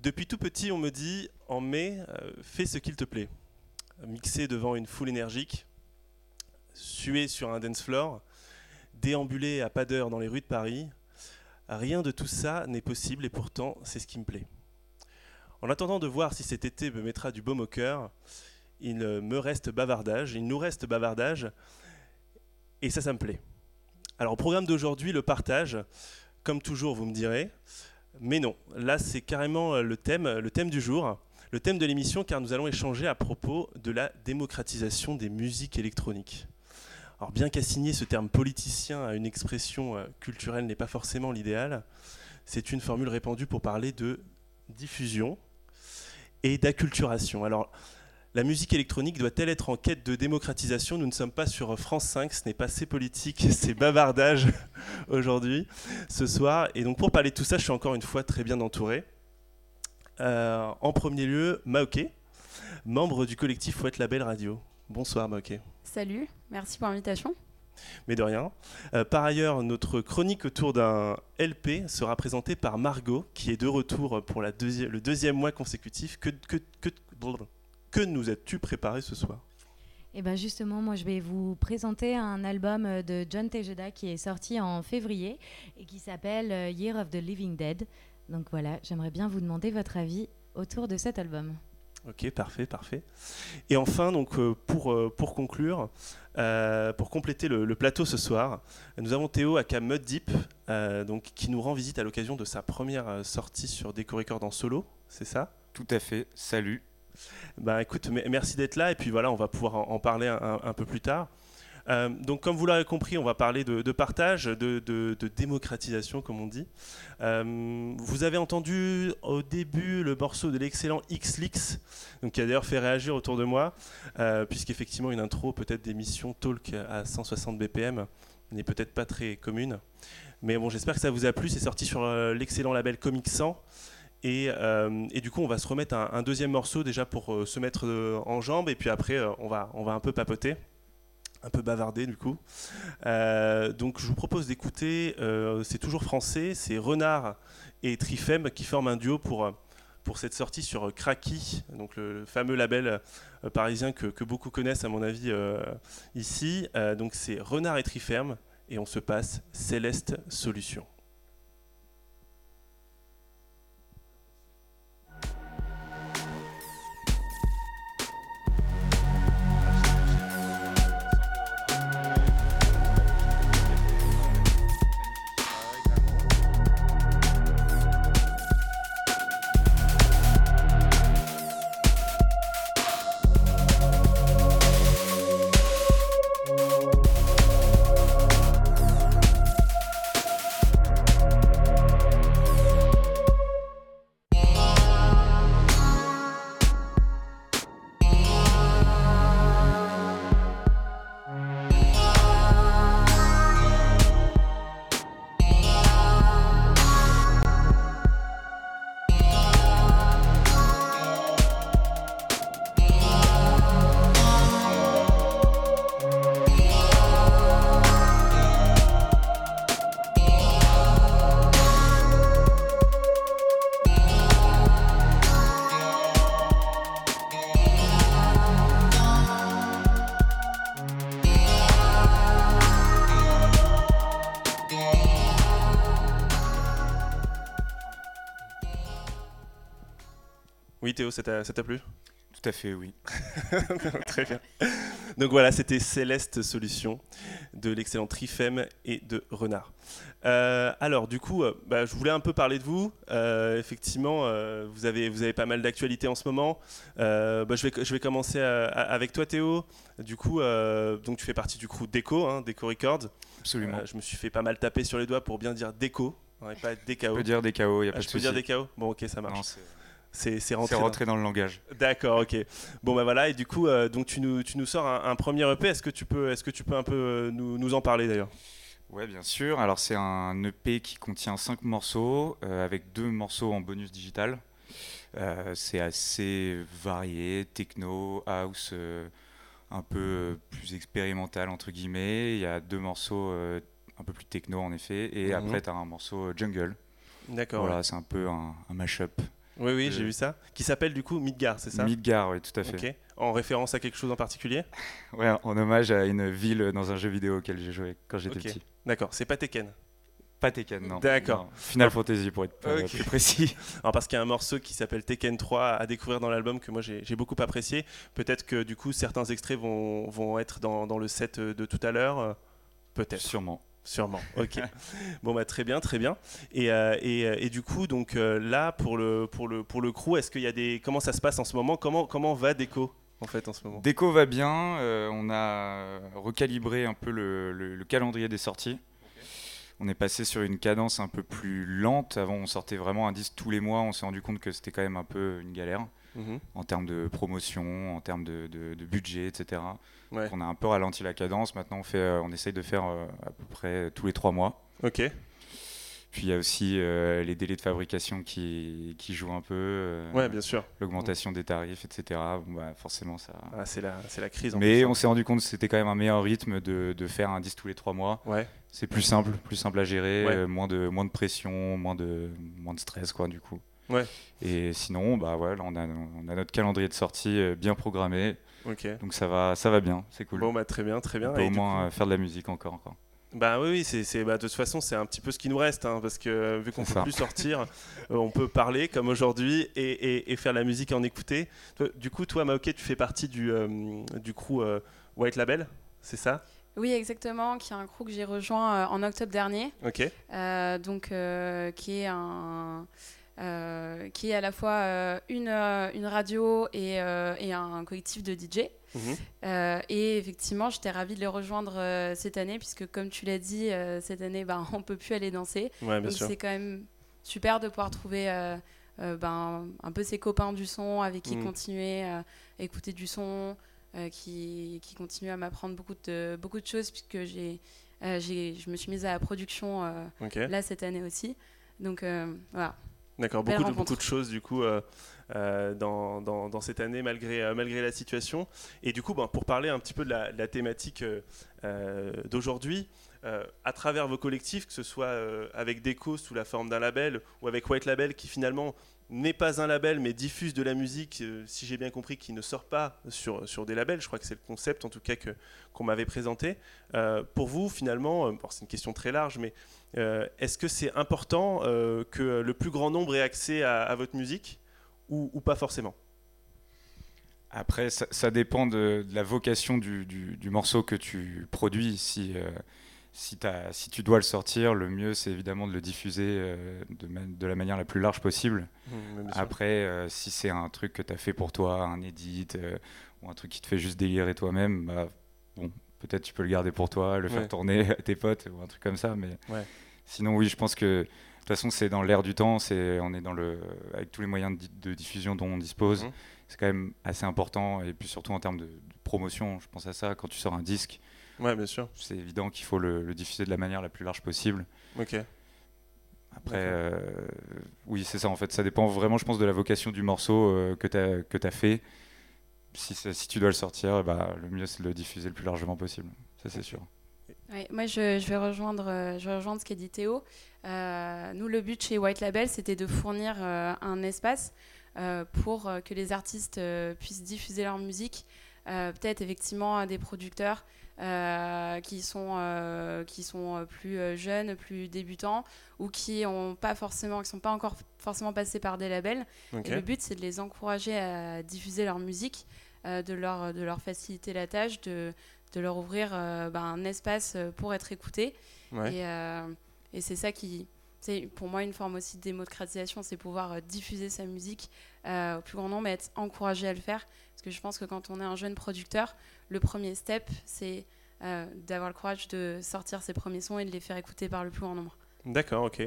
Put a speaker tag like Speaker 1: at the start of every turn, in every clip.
Speaker 1: Depuis tout petit, on me dit, en mai, euh, fais ce qu'il te plaît. Mixer devant une foule énergique, suer sur un dance floor, déambuler à pas d'heure dans les rues de Paris, rien de tout ça n'est possible et pourtant c'est ce qui me plaît. En attendant de voir si cet été me mettra du baume au cœur, il me reste bavardage, il nous reste bavardage, et ça, ça me plaît. Alors, au programme d'aujourd'hui, le partage, comme toujours, vous me direz, mais non, là, c'est carrément le thème, le thème du jour, le thème de l'émission, car nous allons échanger à propos de la démocratisation des musiques électroniques. Alors, bien qu'assigner ce terme politicien à une expression euh, culturelle n'est pas forcément l'idéal, c'est une formule répandue pour parler de diffusion, et d'acculturation. Alors, la musique électronique doit-elle être en quête de démocratisation? Nous ne sommes pas sur France 5, ce n'est pas c'est politique, c'est bavardage aujourd'hui, ce soir. Et donc pour parler de tout ça, je suis encore une fois très bien entouré. Euh, en premier lieu, Maoké, membre du collectif Fouette Label Radio. Bonsoir Maoké.
Speaker 2: Salut, merci pour l'invitation
Speaker 1: mais de rien. Euh, par ailleurs, notre chronique autour d'un LP sera présentée par Margot, qui est de retour pour la le deuxième mois consécutif. Que, que, que, que nous as-tu préparé ce soir?
Speaker 3: Eh ben justement, moi je vais vous présenter un album de John Tejeda qui est sorti en février et qui s'appelle euh, Year of the Living Dead. Donc voilà, j'aimerais bien vous demander votre avis autour de cet album.
Speaker 1: Ok, parfait, parfait. Et enfin, donc, euh, pour, euh, pour conclure, euh, pour compléter le, plateau ce soir, nous avons Théo à Mud Deep, donc, qui nous rend visite à l'occasion de sa première sortie sur Deco Record en solo, c'est ça?
Speaker 4: Tout à fait, salut.
Speaker 1: Bah merci d'être là, et puis voilà, on va pouvoir en, parler un peu plus tard. Euh, donc, comme vous l'avez compris, on va parler de, partage, de, démocratisation, comme on dit. Euh, vous avez entendu au début le morceau de l'excellent Xlix, qui a d'ailleurs fait réagir autour de moi, euh, puisqu'effectivement, une intro peut-être d'émission talk à 160 BPM n'est peut-être pas très commune. Mais bon, j'espère que ça vous a plu. C'est sorti sur l'excellent label Comic 100. Et, du coup, on va se remettre un, deuxième morceau déjà pour se mettre en jambe. Et puis après, on, va, on va un peu papoter un peu bavardé du coup. Euh, donc je vous propose d'écouter, euh, c'est toujours français, c'est Renard et Trifem qui forment un duo pour, pour cette sortie sur Kraki, donc le, fameux label euh, parisien que, que, beaucoup connaissent à mon avis ici. donc c'est Renard et Trifem et on se passe Céleste Solution. Théo, ça t'a plu?
Speaker 4: Tout à fait, oui.
Speaker 1: Très bien. Donc voilà, c'était Céleste Solution de l'excellent Trifem et de Renard. Euh, alors du coup, euh, bah, je voulais un peu parler de vous. Euh, effectivement, vous, avez, vous avez pas mal d'actualités en ce moment. Bah, je, vais, je vais commencer avec toi Théo. Du coup, donc tu fais partie du crew Deco, hein, Deco Records.
Speaker 4: Absolument.
Speaker 1: je me suis fait pas mal taper sur les doigts pour bien dire Deco.
Speaker 4: On pas DKO. Je peux dire DKO, il a pas
Speaker 1: ah,
Speaker 4: de
Speaker 1: Je peux dire DKO Bon ok, ça marche.
Speaker 4: C'est rentré, dans... le langage.
Speaker 1: D'accord, ok. Bon bah voilà, et du coup, euh, donc tu nous, tu nous sors un, premier EP. Est-ce que tu peux, est-ce que tu peux un peu euh, nous, nous en parler d'ailleurs?
Speaker 4: Ouais, bien sûr. Alors c'est un EP qui contient 5 morceaux euh, avec deux morceaux en bonus digital. c'est assez varié, techno, house, un peu plus expérimental entre guillemets. Il y a deux morceaux un peu plus techno en effet, et mhm. après tu as un morceau jungle.
Speaker 1: D'accord.
Speaker 4: Voilà, c'est un peu un, un mash-up.
Speaker 1: Oui, oui,
Speaker 4: Euh,
Speaker 1: j'ai vu ça. Qui s'appelle du coup Midgar, c'est ça?
Speaker 4: Midgar, oui, tout à fait.
Speaker 1: En référence à quelque chose en particulier?
Speaker 4: Ouais, en hommage à une ville dans un jeu vidéo auquel j'ai joué quand j'étais petit.
Speaker 1: D'accord, c'est pas Tekken?
Speaker 4: Pas Tekken, non.
Speaker 1: D'accord.
Speaker 4: Final Fantasy pour être euh, plus précis.
Speaker 1: Alors parce qu'il y a un morceau qui s'appelle Tekken 3 à découvrir dans l'album que moi j'ai beaucoup apprécié. Peut-être que du coup certains extraits vont, vont être dans, dans le set euh, de tout à l'heure. euh, Peut-être.
Speaker 4: Sûrement.
Speaker 1: Sûrement. Ok. bon bah très bien, très bien. Et, euh, et, euh, et du coup donc euh, là pour le pour le pour le crew, est-ce qu'il y a des comment ça se passe en ce moment? Comment comment va Déco en fait en ce moment?
Speaker 4: Déco va bien. euh, on a recalibré un peu le, le- le calendrier des sorties. On est passé sur une cadence un peu plus lente. Avant, on sortait vraiment un disque tous les mois. On s'est rendu compte que c'était quand même un peu une galère
Speaker 1: Mhm.
Speaker 4: en termes de promotion, en termes de, de- de budget, etc.
Speaker 1: Ouais.
Speaker 4: Donc on a un peu ralenti la cadence. Maintenant, on, fait, euh, on essaye de faire euh, à peu près tous les trois mois.
Speaker 1: Ok.
Speaker 4: Puis il y a aussi euh, les délais de fabrication qui, qui jouent un peu, euh,
Speaker 1: Ouais, bien sûr.
Speaker 4: l'augmentation des tarifs, etc. Bon, bah, forcément, ça.
Speaker 1: Ah, c'est la c'est la crise. En
Speaker 4: Mais
Speaker 1: plus,
Speaker 4: on
Speaker 1: hein.
Speaker 4: s'est rendu compte que c'était quand même un meilleur rythme de, de faire un disque tous les trois mois.
Speaker 1: Ouais.
Speaker 4: C'est plus simple, plus simple à gérer,
Speaker 1: Ouais.
Speaker 4: euh, moins, de, moins de pression, moins de, moins de stress, quoi, du coup.
Speaker 1: Ouais.
Speaker 4: Et sinon, bah ouais, là, on, a, on a notre calendrier de sortie euh, bien programmé, donc ça va, ça va bien, c'est cool.
Speaker 1: Bon bah très bien, très bien.
Speaker 4: on peut
Speaker 1: Et
Speaker 4: au moins
Speaker 1: coup-
Speaker 4: euh, faire de la musique encore. quoi.
Speaker 1: Bah oui, oui, c'est, c'est- bah, de toute façon, c'est un petit peu ce qui nous reste, hein, parce que euh, vu qu'on
Speaker 4: C'est
Speaker 1: peut
Speaker 4: ça.
Speaker 1: plus sortir, euh, on peut parler comme aujourd'hui et, et- et faire la musique et en écouter. Du coup, toi, Maoké, tu fais partie du, euh, du crew euh, White Label, c'est ça?
Speaker 2: Oui, exactement, qui est un crew que j'ai rejoint euh, en octobre dernier,
Speaker 1: Ok.
Speaker 2: euh, donc euh, qui est un euh, qui est à la fois euh, une, euh, une radio et, et un collectif de DJ.
Speaker 1: Mhm.
Speaker 2: Et effectivement, j'étais ravie de les rejoindre cette année, puisque comme tu l'as dit, cette année, ben, on peut plus aller danser.
Speaker 1: Ouais,
Speaker 2: Donc c'est quand même super de pouvoir trouver ben, un peu ses copains du son avec qui
Speaker 1: Mm.
Speaker 2: continuer à écouter du son, qui, qui continuent à m'apprendre beaucoup de, beaucoup de choses, puisque j'ai, j'ai, je me suis mise à la production là cette année aussi. Donc voilà.
Speaker 1: D'accord, beaucoup de,
Speaker 2: rencontre.
Speaker 1: beaucoup de choses du coup euh, euh, dans, dans- dans cette année malgré, euh, malgré la situation. Et du coup, ben, pour parler un petit peu de la, de la thématique d'aujourd'hui, à travers vos collectifs, que ce soit avec Deco sous la forme d'un label ou avec White Label qui finalement n'est pas un label mais diffuse de la musique, si j'ai bien compris, qui ne sort pas sur, sur des labels. Je crois que c'est le concept en tout cas qu'on m'avait présenté. Pour vous, finalement, bon, c'est une question très large, mais euh, Est-ce que c'est important euh, que le plus grand nombre ait accès à, à votre musique ou, ou pas forcément?
Speaker 4: Après, ça, ça dépend de, de la vocation du, du- du morceau que tu produis. Si, euh, si, tu dois le sortir, le mieux, c'est évidemment de le diffuser de, la manière la plus large possible. Après, euh, si c'est un truc que tu as fait pour toi, un edit, ou un truc qui te fait juste délirer toi-même, bah, bon, peut-être tu peux le garder pour toi, le
Speaker 1: Ouais.
Speaker 4: faire tourner à tes potes, ou un truc comme ça. Mais
Speaker 1: Ouais.
Speaker 4: Sinon, oui, je pense que de toute façon, c'est dans l'air du temps, c'est, on est dans le, avec tous les moyens de, di- de diffusion dont on dispose.
Speaker 1: Mhm.
Speaker 4: C'est quand même assez important, et puis surtout en termes de, de promotion, je pense à ça. Quand tu sors un disque,
Speaker 1: Ouais, bien sûr.
Speaker 4: c'est évident qu'il faut le, le diffuser de la manière la plus large possible.
Speaker 1: Ok.
Speaker 4: Après, euh, oui, c'est ça en fait. Ça dépend vraiment, je pense, de la vocation du morceau euh, que tu as, que as fait. Si, si tu dois le sortir, bah, le mieux c'est de le diffuser le plus largement possible. Ça, c'est sûr.
Speaker 2: Moi, je, je vais rejoindre, euh, je vais rejoindre ce qu'a dit Théo. Euh, nous, le but chez White Label, c'était de fournir euh, un espace euh, pour que les artistes puissent diffuser leur musique. Peut-être effectivement à des producteurs qui sont, qui sont plus jeunes, plus débutants ou qui ont pas forcément, qui sont pas encore forcément passés par des labels. Et le but, c'est de les encourager à diffuser leur musique, de, leur, de leur faciliter la tâche, de, de leur ouvrir euh, ben, un espace euh, pour être écoutés.
Speaker 1: Ouais.
Speaker 2: Et, euh, et c'est ça qui, c'est pour moi une forme aussi de démocratisation, c'est pouvoir diffuser sa musique au plus grand nombre et être encouragé à le faire. Parce que je pense que quand on est un jeune producteur, le premier step, c'est d'avoir le courage de sortir ses premiers sons et de les faire écouter par le plus grand nombre.
Speaker 1: D'accord, ok.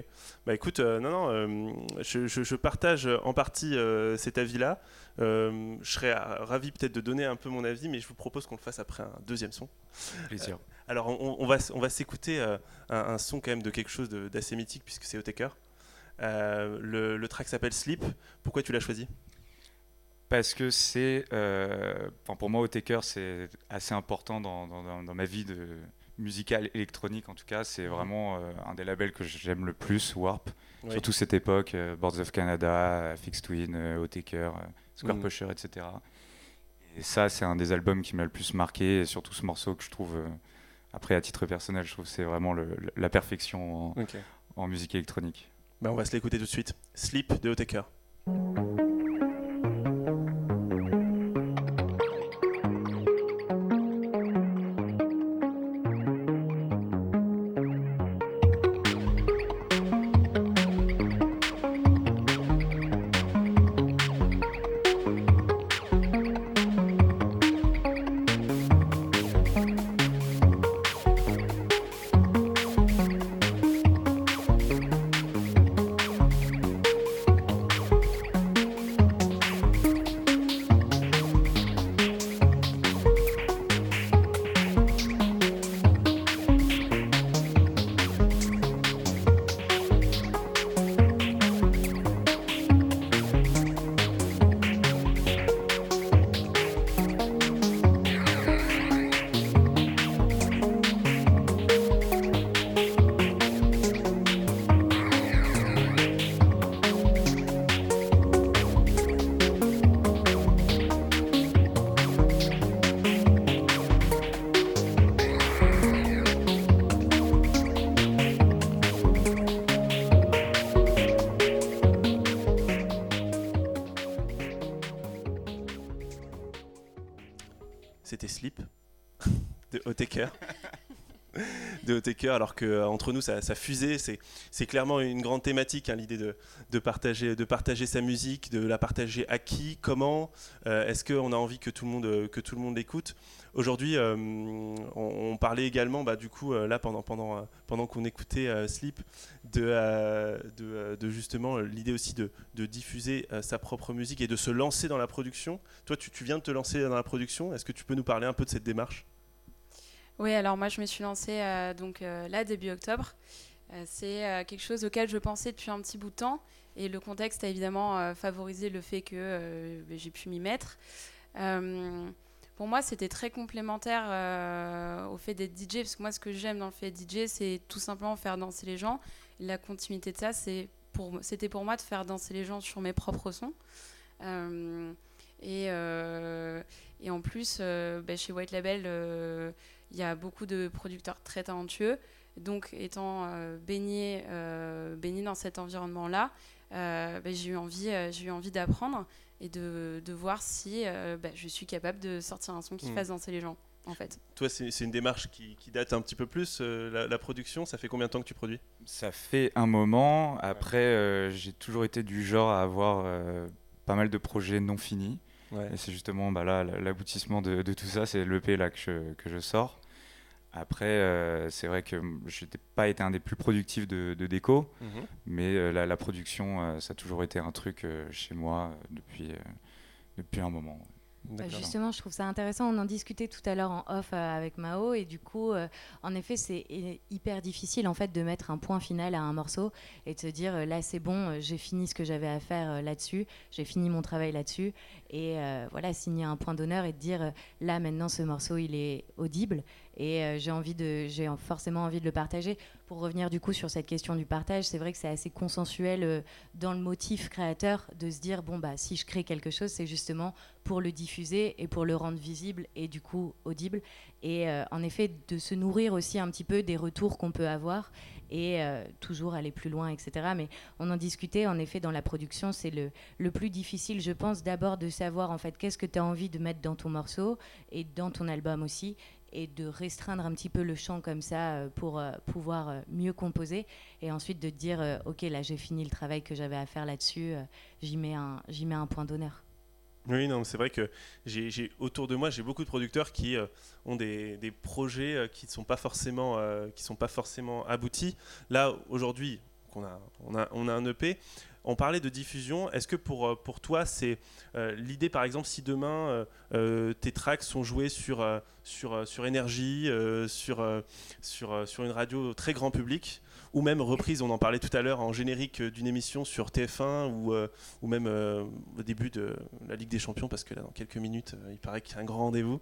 Speaker 1: Bah écoute, euh, non, non, euh, je, je- je partage en partie euh, cet avis-là. Je serais ravi peut-être de donner un peu mon avis, mais je vous propose qu'on le fasse après un deuxième son.
Speaker 4: Plaisir.
Speaker 1: Alors, on, on va, on va s'écouter un, un son quand même de quelque chose d'assez mythique puisque c'est Otaker. Le, le track s'appelle Sleep. Pourquoi tu l'as choisi?
Speaker 4: Parce que c'est, pour moi, Otaker, c'est assez important dans, dans- dans- dans ma vie de musicale électronique. En tout cas, c'est vraiment euh, un des labels que j'aime le plus, Warp. Surtout cette époque, Boards of Canada, Fixed Twin, Otaker, Square
Speaker 1: Mm.
Speaker 4: Pusher, etc. Et ça, c'est un des albums qui m'a le plus marqué, et surtout ce morceau que je trouve, euh, après à titre personnel, je trouve c'est vraiment le- la perfection en musique électronique.
Speaker 1: Bah, on va se l'écouter tout de suite. Sleep de Otaker. Otaker, alors que euh, nous ça, fusait, c'est, clairement une grande thématique, hein, l'idée de, partager, sa musique, de la partager à qui, comment, euh, est-ce qu'on a envie que tout le monde, euh, l'écoute? Aujourd'hui, on, parlait également, bah, du coup, là pendant, qu'on écoutait Sleep, de, justement l'idée aussi de, diffuser sa propre musique et de se lancer dans la production. Toi, tu viens de te lancer dans la production, est-ce que tu peux nous parler un peu de cette démarche?
Speaker 2: Oui, alors moi je me suis lancée euh, donc euh, là début octobre. Euh, c'est quelque chose auquel je pensais depuis un petit bout de temps et le contexte a évidemment favorisé le fait que ben, j'ai pu m'y mettre. Pour moi, c'était très complémentaire au fait d'être DJ parce que moi, ce que j'aime dans le fait d'être DJ, c'est tout simplement faire danser les gens. La continuité de ça, c'était pour moi de faire danser les gens sur mes propres sons. Et, en plus, ben, chez White Label, il y a beaucoup de producteurs très talentueux. Donc, étant euh, baigné, euh, baigné dans cet environnement-là, euh, ben, j'ai eu envie, euh, j'ai eu envie d'apprendre et de, de voir si euh, ben, je suis capable de sortir un son qui
Speaker 1: Mm.
Speaker 2: fasse danser les gens, en fait.
Speaker 1: Toi, c'est, c'est une démarche qui, qui date un petit peu plus, euh, la, la production. Ça fait combien de temps que tu produis?
Speaker 4: Ça fait un moment. Après, euh, j'ai toujours été du genre à avoir euh, pas mal de projets non finis.
Speaker 1: Ouais.
Speaker 4: Et c'est justement bah, là l'aboutissement de, de tout ça, c'est l'EP là que je, que je sors. Après, euh, c'est vrai que je n'ai pas été un des plus productifs de, de déco, mais euh, la, la production, euh, ça a toujours été un truc chez moi depuis, depuis un moment.
Speaker 3: Justement, je trouve ça intéressant. On en discutait tout à l'heure en off euh, avec Mao. Et du coup, euh, en effet, c'est hy- hyper difficile en fait de mettre un point final à un morceau et de se dire euh, là c'est bon, j'ai fini ce que j'avais à faire là-dessus, j'ai fini mon travail là-dessus. Et voilà signer un point d'honneur et de dire là maintenant ce morceau il est audible et euh, j'ai forcément envie de le partager. Pour revenir du coup sur cette question du partage, c'est vrai que c'est assez consensuel euh, dans le motif créateur de se dire bon bah si je crée quelque chose, c'est justement pour le diffuser et pour le rendre visible et du coup audible. Et euh, en effet, de se nourrir aussi un petit peu des retours qu'on peut avoir et toujours aller plus loin, etc. Mais on en discutait, en effet, dans la production, c'est le, le plus difficile, je pense, d'abord de savoir en fait qu'est-ce que tu as envie de mettre dans ton morceau et dans ton album aussi et de restreindre un petit peu le champ comme ça euh, pour euh, pouvoir euh, mieux composer et ensuite de dire ok là j'ai fini le travail que j'avais à faire là-dessus j'y mets un j'y mets un point d'honneur
Speaker 1: Oui, non, c'est vrai que j'ai, autour de moi, j'ai beaucoup de producteurs qui ont des, des projets qui ne sont pas forcément, qui sont pas forcément aboutis. Là, aujourd'hui, qu'on a, on a, on a un EP. On parlait de diffusion. Est-ce que pour, euh, toi, c'est euh, l'idée, par exemple, si demain euh, tes tracks sont joués sur, sur, sur énergie, sur, sur une radio très grand public, ou même reprise, on en parlait tout à l'heure, en générique d'une émission sur TF1 ou, ou même au début de la Ligue des Champions, parce que là, dans quelques minutes, il paraît qu'il y a un grand rendez-vous.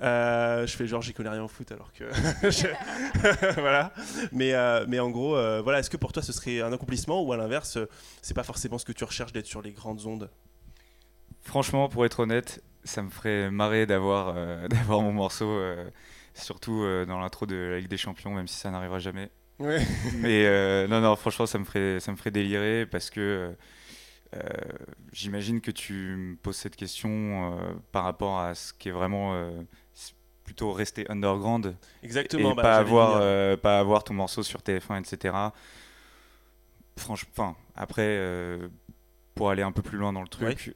Speaker 1: je fais genre, j'y connais rien en foot, alors que. voilà. Mais, mais en gros, voilà, est-ce que pour toi, ce serait un accomplissement ou à l'inverse, c'est pas forcément ce que tu recherches d'être sur les grandes ondes?
Speaker 4: Franchement, pour être honnête, ça me ferait marrer d'avoir euh, mon morceau, euh, surtout euh, dans l'intro de la Ligue des Champions, même si ça n'arrivera jamais. Mais non, non, franchement, ça me ferait, ça me ferait délirer parce que j'imagine que tu me poses cette question par rapport à ce qui est vraiment plutôt rester underground.
Speaker 1: Exactement.
Speaker 4: Et bah, pas, avoir, pas avoir ton morceau sur TF1, etc. Franchement, après, pour aller un peu plus loin dans le truc,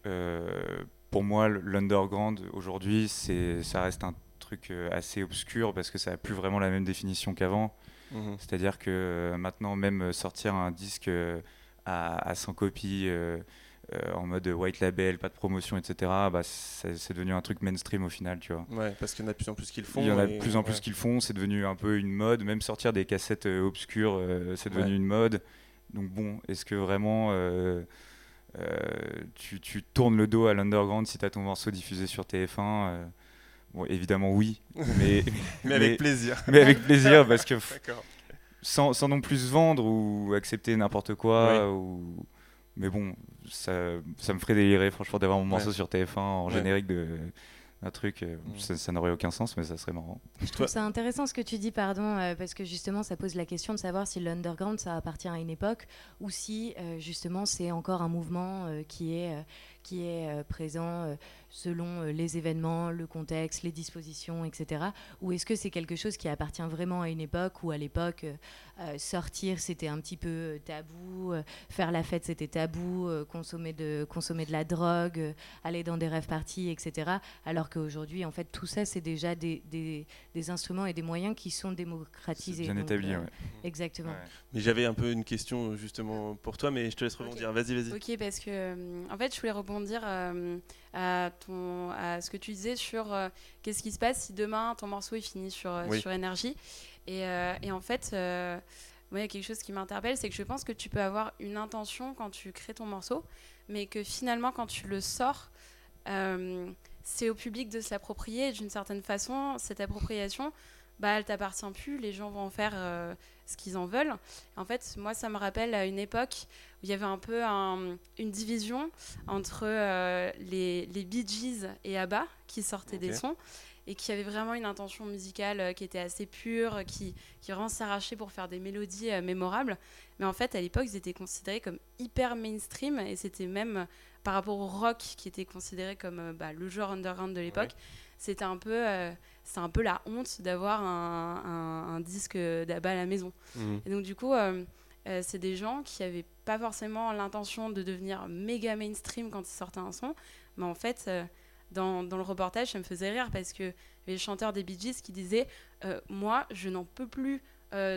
Speaker 4: pour moi, l'underground aujourd'hui, ça reste un truc euh, assez obscur parce que ça n'a plus vraiment la même définition qu'avant. Mhm. C'est-à-dire que euh, maintenant, même sortir un disque euh, à, 100 copies en mode white label, pas de promotion, etc., bah, c'est devenu un truc mainstream au final, tu vois.
Speaker 1: Ouais, parce qu'il y en a de plus en plus qui le font.
Speaker 4: Il y en a de plus en plus qui le font, c'est devenu un peu une mode. Même sortir des cassettes obscures, c'est devenu une mode. Donc bon, est-ce que vraiment euh, tu, tournes le dos à l'underground si tu as ton morceau diffusé sur TF1 euh, Bon, évidemment oui, mais,
Speaker 1: mais, avec plaisir.
Speaker 4: Mais avec plaisir parce que sans, sans, non plus vendre ou accepter n'importe quoi. Ou... Mais bon, ça, ça, me ferait délirer franchement d'avoir mon morceau sur TF1 en générique de, un truc, euh, mm. ça, n'aurait aucun sens, mais ça serait marrant.
Speaker 3: Je trouve ça intéressant ce que tu dis, pardon, parce que justement, ça pose la question de savoir si l'underground, ça appartient à une époque, ou si justement c'est encore un mouvement qui est qui est euh, présent euh, selon euh, les événements, le contexte, les dispositions, etc. Ou est-ce que c'est quelque chose qui appartient vraiment à une époque où à l'époque sortir c'était un petit peu tabou, faire la fête c'était tabou, consommer de consommer de la drogue, aller dans des rêves parties, etc. Alors qu'aujourd'hui en fait tout ça c'est déjà des, des, des, instruments et des moyens qui sont démocratisés.
Speaker 4: Bien établis,
Speaker 3: Exactement.
Speaker 1: Mais j'avais un peu une question justement pour toi, mais je te laisse rebondir. Vas-y, vas-y.
Speaker 2: Ok, parce que en fait je voulais rebondir dire euh, à, ton, à ce que tu disais sur euh, qu'est-ce qui se passe si demain ton morceau est fini sur, euh, sur énergie. Et, et, en fait, moi, il y a quelque chose qui m'interpelle, c'est que je pense que tu peux avoir une intention quand tu crées ton morceau, mais que finalement, quand tu le sors, c'est au public de se l'approprier d'une certaine façon. Cette appropriation, bah, elle t'appartient plus, les gens vont en faire ce qu'ils en veulent. En fait, moi, ça me rappelle à une époque il y avait un peu une division entre euh, les, les Bee Gees et ABBA qui sortaient des sons et qui avaient vraiment une intention musicale euh, qui était assez pure, qui, qui vraiment s'arrachait pour faire des mélodies euh, mémorables. Mais en fait, à l'époque, ils étaient considérés comme hyper mainstream et c'était même par rapport au rock qui était considéré comme bah, le genre underground de l'époque c'était un peu euh, c'est un peu la honte d'avoir un, un, disque d'Abba à la maison. Mhm. Et donc du coup, euh, euh, c'est des gens qui n'avaient pas forcément l'intention de devenir méga mainstream quand ils sortaient un son, mais en fait, dans, dans, le reportage, ça me faisait rire parce que les chanteurs des Bee Gees qui disaient moi, je n'en peux plus.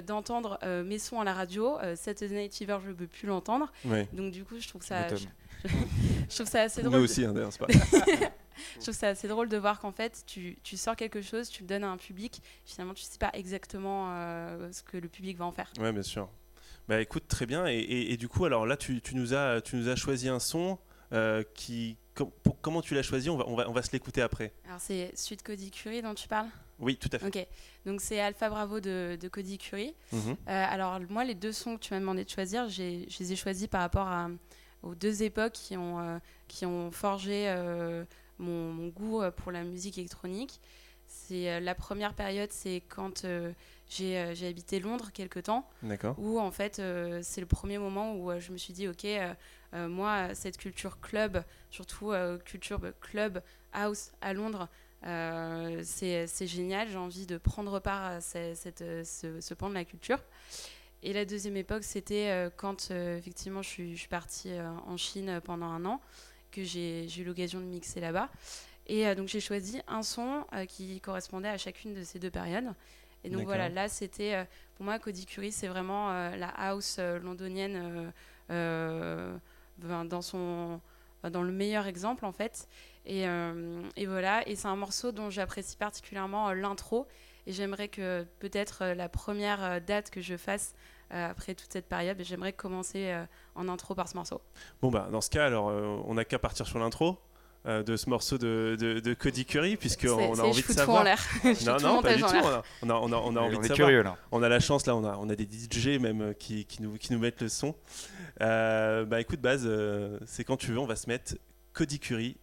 Speaker 2: d'entendre mes sons à la radio, cette Fever, je ne peux plus l'entendre. Donc du coup, je trouve ça, je, trouve ça assez drôle.
Speaker 1: Nous aussi, hein, d'ailleurs, c'est pas.
Speaker 2: je trouve ça assez drôle de voir qu'en fait, tu, tu, sors quelque chose, tu le donnes à un public, finalement, tu sais pas exactement euh, ce que le public va en faire.
Speaker 1: Ouais, bien sûr. Bah écoute, très bien. Et, et, du coup, alors là, tu, tu, nous as, tu nous as choisi un son euh, qui. comment tu l'as choisi? On va, on va, on va se l'écouter après.
Speaker 2: Alors, c'est Suite Cody Curie dont tu parles?
Speaker 1: Oui, tout à fait.
Speaker 2: Ok. Donc, c'est Alpha Bravo de, de Cody Curie. Mhm. Euh, alors, moi, les deux sons que tu m'as demandé de choisir, je les ai choisis par rapport à, aux deux époques qui ont, qui ont forgé mon, goût euh, pour la musique électronique. C'est euh, la première période, c'est quand euh, j'ai habité Londres quelque temps. Où en fait, c'est le premier moment où je me suis dit, ok, moi, cette culture club, surtout culture bah, club house à Londres, c'est génial. J'ai envie de prendre part à cette, ce, ce, pan de la culture. Et la deuxième époque, c'était quand effectivement je suis, je suis partie en Chine pendant un an que j'ai eu l'occasion de mixer là-bas. Et euh, donc j'ai choisi un son euh, qui correspondait à chacune de ces deux périodes. Et donc voilà, là c'était, euh, pour moi, Cody Curry, c'est vraiment la house londonienne dans, son, dans le meilleur exemple en fait. Et, et voilà, et c'est un morceau dont j'apprécie particulièrement l'intro. Et j'aimerais que peut-être la première date que je fasse après toute cette période. J'aimerais commencer en intro par ce morceau.
Speaker 1: Bon, bah, dans ce cas, alors, on n'a qu'à partir sur l'intro. De ce morceau de, de, Cody Curry puisqu'on a envie de savoir.
Speaker 2: en l'air.
Speaker 1: non, non, pas du tout. On a, on a, on a, envie
Speaker 4: on
Speaker 1: de
Speaker 4: est
Speaker 1: savoir.
Speaker 4: Curieux, là.
Speaker 1: On a la chance là, on a, on a des DJ même qui, qui, nous, qui nous mettent le son. bah écoute, base, c'est quand tu veux, on va se mettre Cody Curry,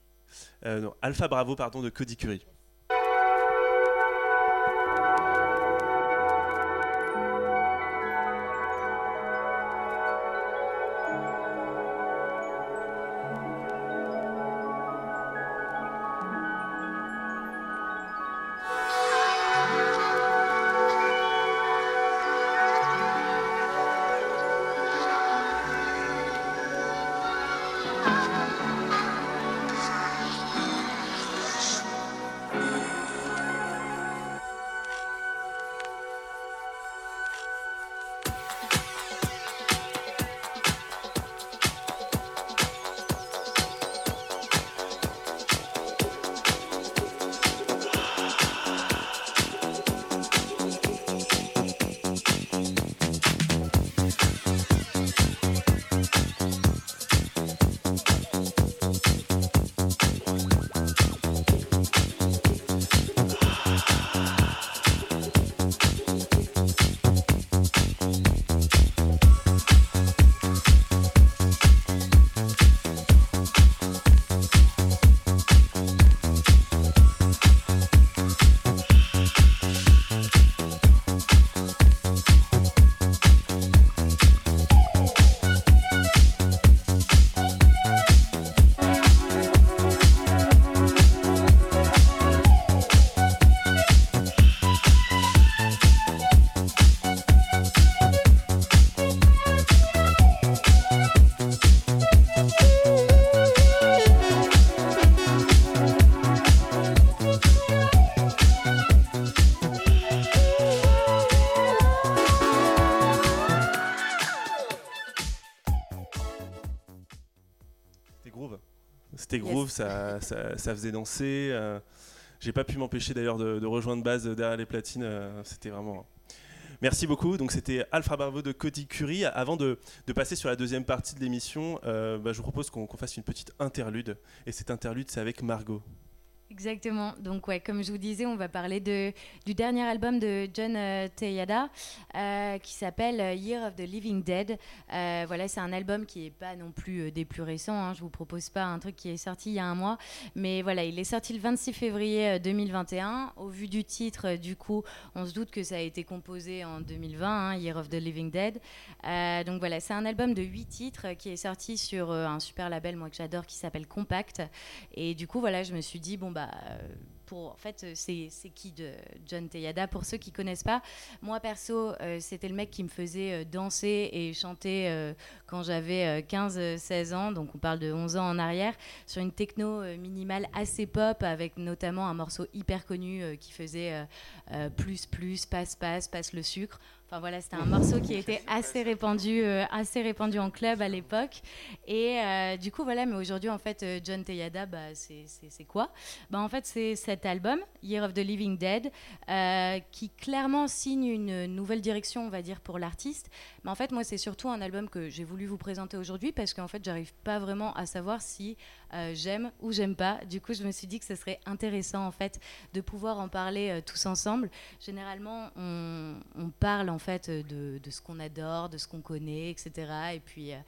Speaker 1: non, Alpha Bravo pardon de Cody Curry. Ça, ça, faisait danser. Euh, j'ai pas pu m'empêcher d'ailleurs de, rejoindre base derrière les platines. Euh, c'était vraiment. Merci beaucoup. Donc c'était Alpha Bravo de Cody Curie. Avant de, passer sur la deuxième partie de l'émission, euh, bah, je vous propose qu'on fasse une petite interlude. Et cette interlude, c'est avec Margot.
Speaker 3: Exactement. Donc, ouais, comme je vous disais, on va parler du dernier album de John euh, Teyada euh, qui s'appelle euh, Year of the Living Dead. voilà, c'est un album qui n'est pas non plus des plus récents. Hein. Je vous propose pas un truc qui est sorti il y a un mois. Mais voilà, il est sorti le 26 février 2021. Au vu du titre, du coup, on se doute que ça a été composé en 2020, hein, Year of the Living Dead. donc, voilà, c'est un album de 8 titres qui est sorti sur un super label, moi que j'adore, qui s'appelle Compact. Et du coup, voilà, je me suis dit, bon, bah, pour, en fait, c'est, qui de John Teyada Pour ceux qui connaissent pas, moi perso, euh, c'était le mec qui me faisait euh, danser et chanter euh, quand j'avais 15-16 ans, donc on parle de 11 ans en arrière, sur une techno minimale assez pop, avec notamment un morceau hyper connu qui faisait plus, plus, passe, passe, passe le sucre. Enfin voilà, c'était un morceau qui était assez répandu, euh, assez répandu en club à l'époque. Et euh, du coup voilà, mais aujourd'hui en fait, euh, John Teyada, bah, c'est quoi? Bah, En fait, c'est cet album, Year of the Living Dead, qui clairement signe une nouvelle direction, on va dire, pour l'artiste. Mais en fait, moi, c'est surtout un album que j'ai voulu vous présenter aujourd'hui parce qu'en fait, j'arrive pas vraiment à savoir si j'aime ou j'aime pas. Du coup, je me suis dit que ce serait intéressant en fait de pouvoir en parler tous ensemble. Généralement, on, parle en fait de, ce qu'on adore, de ce qu'on connaît, etc. Et puis euh,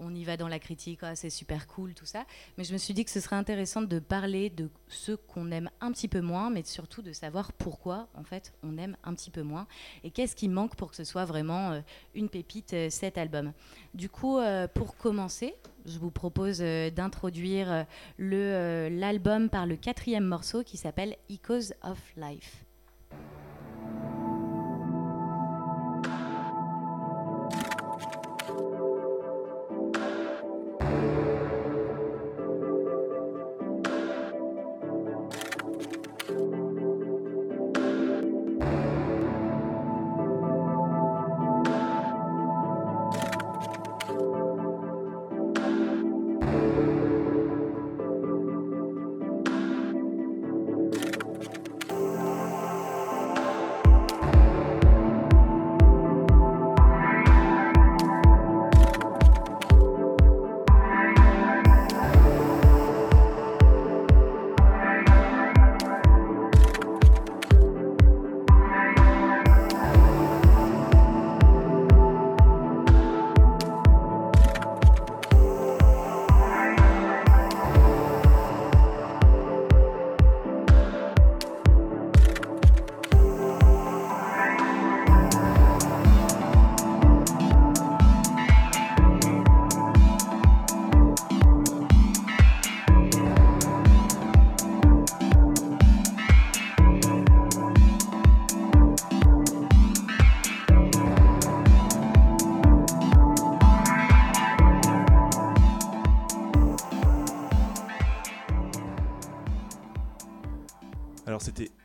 Speaker 3: on y va dans la critique, ah, c'est super cool, tout ça. Mais je me suis dit que ce serait intéressant de parler de ceux qu'on aime un petit peu moins, mais surtout de savoir pourquoi en fait on aime un petit peu moins et qu'est-ce qui manque pour que ce soit vraiment euh, une pépite euh, cet album. Du coup, pour commencer, je vous propose d'introduire l'album par le quatrième morceau qui s'appelle Echoes of Life.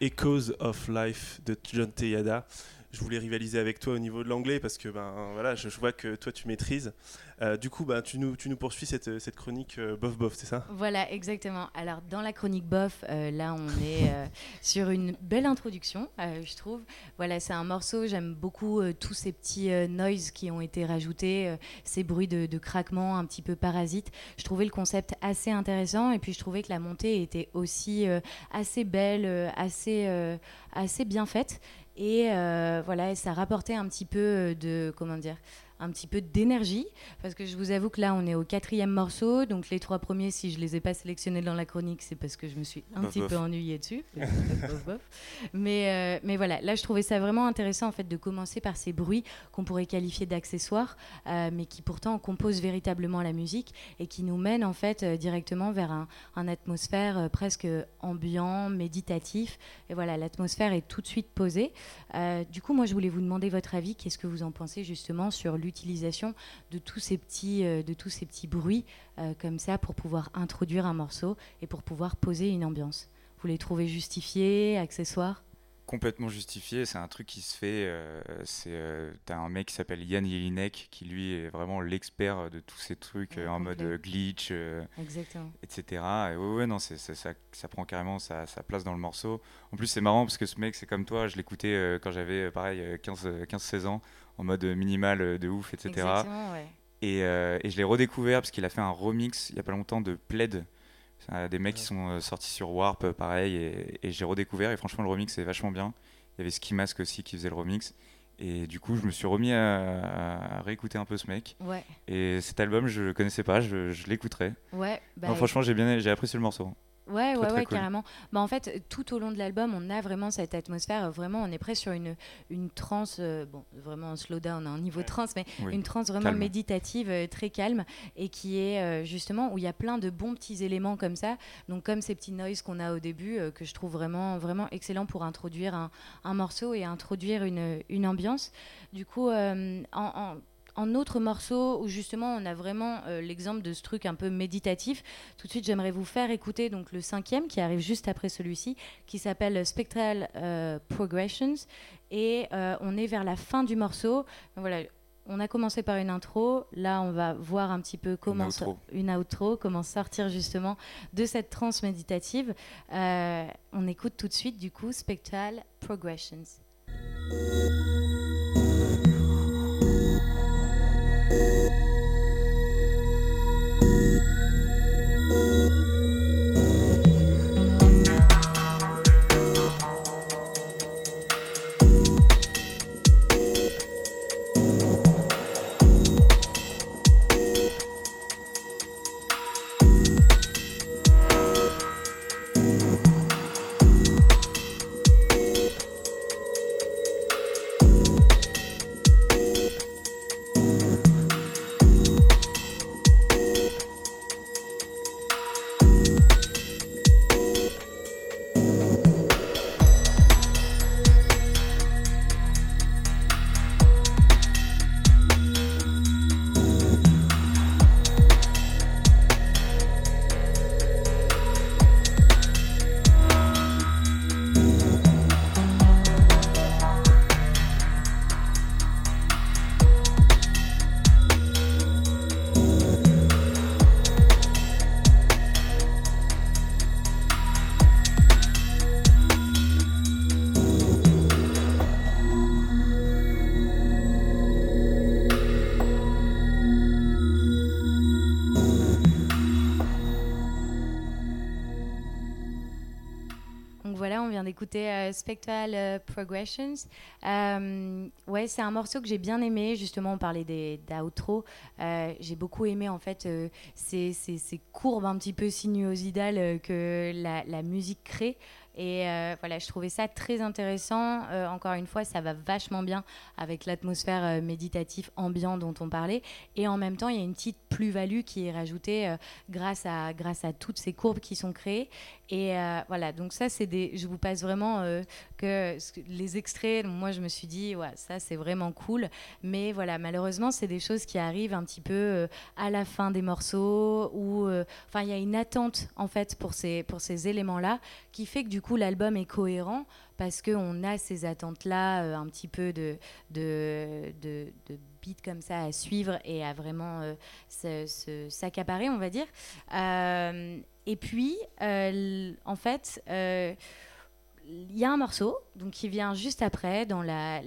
Speaker 1: Echoes of Life de John Teyada. Je voulais rivaliser avec toi au niveau de l'anglais parce que ben voilà, je, je vois que toi tu maîtrises. Euh, du coup, ben, tu, nous, tu nous poursuis cette, cette chronique euh, bof bof, c'est ça?
Speaker 3: Voilà, exactement. Alors, dans la chronique bof, euh, là, on est sur une belle introduction, je trouve. Voilà, c'est un morceau, j'aime beaucoup tous ces petits noises qui ont été rajoutés, ces bruits de, de craquement un petit peu parasites. Je trouvais le concept assez intéressant et puis je trouvais que la montée était aussi assez belle, assez, assez bien faite. Et euh, voilà, et ça rapportait un petit peu euh, de, comment dire, un petit peu d'énergie, parce que je vous avoue que là, on est au quatrième morceau, donc les trois premiers, si je les ai pas sélectionnés dans la chronique, c'est parce que je me suis un
Speaker 4: Bof,
Speaker 3: petit
Speaker 4: bof.
Speaker 3: peu ennuyée dessus. Bof, bof. Mais, euh, mais voilà, là, je trouvais ça vraiment intéressant en fait de commencer par ces bruits qu'on pourrait qualifier d'accessoires, euh, mais qui pourtant composent véritablement la musique et qui nous mènent en fait euh, directement vers un, un atmosphère presque ambiant, méditatif. Et voilà, l'atmosphère est tout de suite posée. Du coup, moi, je voulais vous demander votre avis. Qu'est-ce que vous en pensez justement sur l'utilisation de tous ces petits, euh, de tous ces petits bruits euh, comme ça pour pouvoir introduire un morceau et pour pouvoir poser une ambiance Vous les trouvez justifiés, accessoires?
Speaker 4: Complètement justifié, c'est un truc qui se fait. euh, c'est, t'as un mec qui s'appelle Yann Jelinek qui lui est vraiment l'expert de tous ces trucs
Speaker 3: Ouais,
Speaker 4: en mode glitch,
Speaker 3: Exactement.
Speaker 4: etc. Et ouais, ouais, non, c'est, ça, ça prend carrément sa, sa place dans le morceau. En plus, c'est marrant parce que ce mec, c'est comme toi, je l'écoutais quand j'avais pareil euh, 15, euh, 15-16 ans, en mode minimal euh, de ouf, etc.
Speaker 3: Exactement, ouais.
Speaker 4: Et, euh, et je l'ai redécouvert parce qu'il a fait un remix il y a pas longtemps de Plaid. Des mecs qui sont euh, sortis sur Warp, pareil, et, et j'ai redécouvert. Et franchement, le remix est vachement bien. Il y avait Ski Mask aussi qui faisait le remix. Et du coup, je me suis remis à, à réécouter un peu ce mec.
Speaker 3: Ouais,
Speaker 4: Et cet album, je le connaissais pas, je, je l'écouterai.
Speaker 3: ouais. bah,
Speaker 4: Non, franchement, j'ai bien, j'ai apprécié le morceau.
Speaker 3: Ouais,
Speaker 4: Très,
Speaker 3: ouais,
Speaker 4: très
Speaker 3: ouais,
Speaker 4: cool.
Speaker 3: carrément. Bah, en fait, tout au long de l'album, on a vraiment cette atmosphère. Vraiment, on est presque sur une, une trance, euh, bon, vraiment un slowdown, un niveau
Speaker 1: Ouais.
Speaker 3: trance, mais
Speaker 4: Oui.
Speaker 3: une trance vraiment
Speaker 4: calme.
Speaker 3: méditative, euh, très calme, et qui est euh, justement où il y a plein de bons petits éléments comme ça. Donc, comme ces petits noises qu'on a au début, que je trouve vraiment, vraiment excellent pour introduire un, un morceau et introduire une, une ambiance. Du coup, en, en- en autre morceau où justement on a vraiment euh, l'exemple de ce truc un peu méditatif, tout de suite j'aimerais vous faire écouter donc le cinquième qui arrive juste après celui-ci, qui s'appelle Spectral euh, Progressions, et euh, on est vers la fin du morceau. Donc voilà, on a commencé par une intro, là on va voir un petit peu comment
Speaker 4: outro.
Speaker 3: une outro, comment sortir justement de cette transe méditative. On écoute tout de suite du coup Spectral Progressions. Donc euh, Spectral euh, Progressions. Euh, ouais, c'est un morceau que j'ai bien aimé. Justement, on parlait des d'outro. J'ai beaucoup aimé en fait ces, courbes un petit peu sinuosidales que la, musique crée. Et voilà, je trouvais ça très intéressant. Encore une fois, ça va vachement bien avec l'atmosphère euh, méditative ambiant dont on parlait. Et en même temps, il y a une petite plus-value qui est rajoutée grâce à toutes ces courbes qui sont créées. Et euh, voilà, donc ça, c'est des. Je vous passe vraiment euh, que les extraits. Moi, je me suis dit, ouais, ça, c'est vraiment cool. Mais voilà, malheureusement, c'est des choses qui arrivent un petit peu euh, à la fin des morceaux ou. Enfin, il y a une attente, en fait, pour ces, pour ces éléments-là qui fait que du coup, l'album est cohérent parce qu'on a ces attentes-là, un petit peu de, de, de, de comme ça à suivre et à vraiment s'accaparer, on va dire. Et puis, euh, en fait, euh, il y a un morceau donc, qui vient juste après dans la,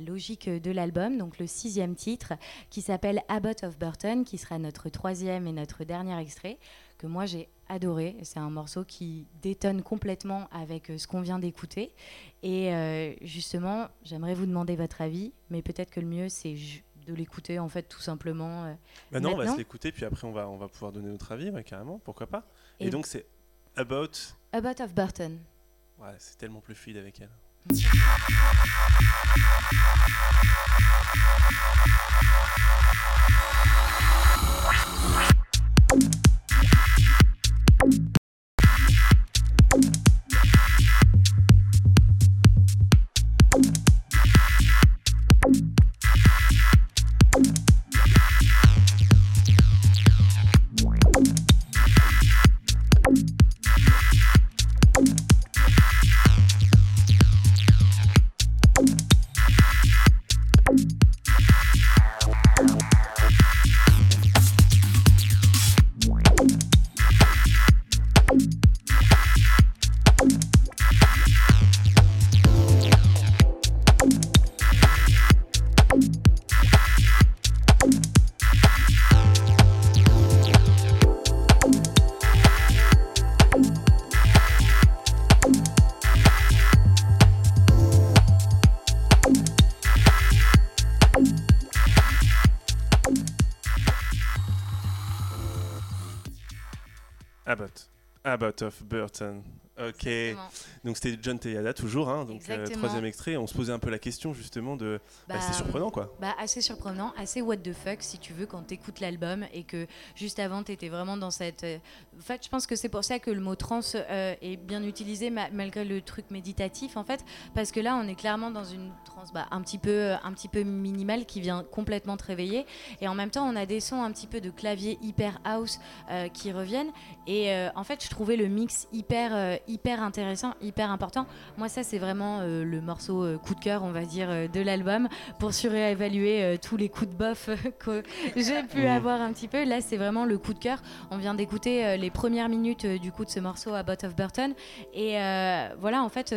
Speaker 3: logique de l'album, donc le sixième titre, qui s'appelle Abbott of Burton, qui sera notre troisième et notre dernier extrait, que moi j'ai adoré. C'est un morceau qui détonne complètement avec euh, ce qu'on vient d'écouter. Et justement, j'aimerais vous demander votre avis, mais peut-être que le mieux c'est de l'écouter en fait tout simplement.
Speaker 1: Maintenant, on va se l'écouter, puis après on va, on va pouvoir donner notre avis, carrément, pourquoi pas. Et, donc c'est About.
Speaker 3: About of Burton.
Speaker 1: Ouais, c'est tellement plus fluide avec elle. Abbott of Burton. Ok. Donc c'était John Teyada toujours, hein, donc euh, troisième extrait. On se posait un peu la question justement de. Bah, c'est bah, surprenant quoi.
Speaker 3: Bah, assez surprenant, assez what the fuck si tu veux quand t'écoutes l'album et que juste avant t'étais vraiment dans cette. Euh, en fait, je pense que c'est pour ça que le mot trans euh, est bien utilisé malgré le truc méditatif en fait, parce que là on est clairement dans une trans bah, un petit peu un petit peu minimale qui vient complètement te réveiller et en même temps on a des sons un petit peu de clavier hyper house qui reviennent et en fait je trouvais le mix hyper hyper intéressant, hyper important. Moi, ça, c'est vraiment euh, le morceau euh, coup de cœur, on va dire, euh, de l'album pour surévaluer tous les coups de bof que j'ai pu mmh. avoir un petit peu. Là, c'est vraiment le coup de cœur. On vient d'écouter les premières minutes du coup de ce morceau à Bot of Burton. Et voilà, en fait,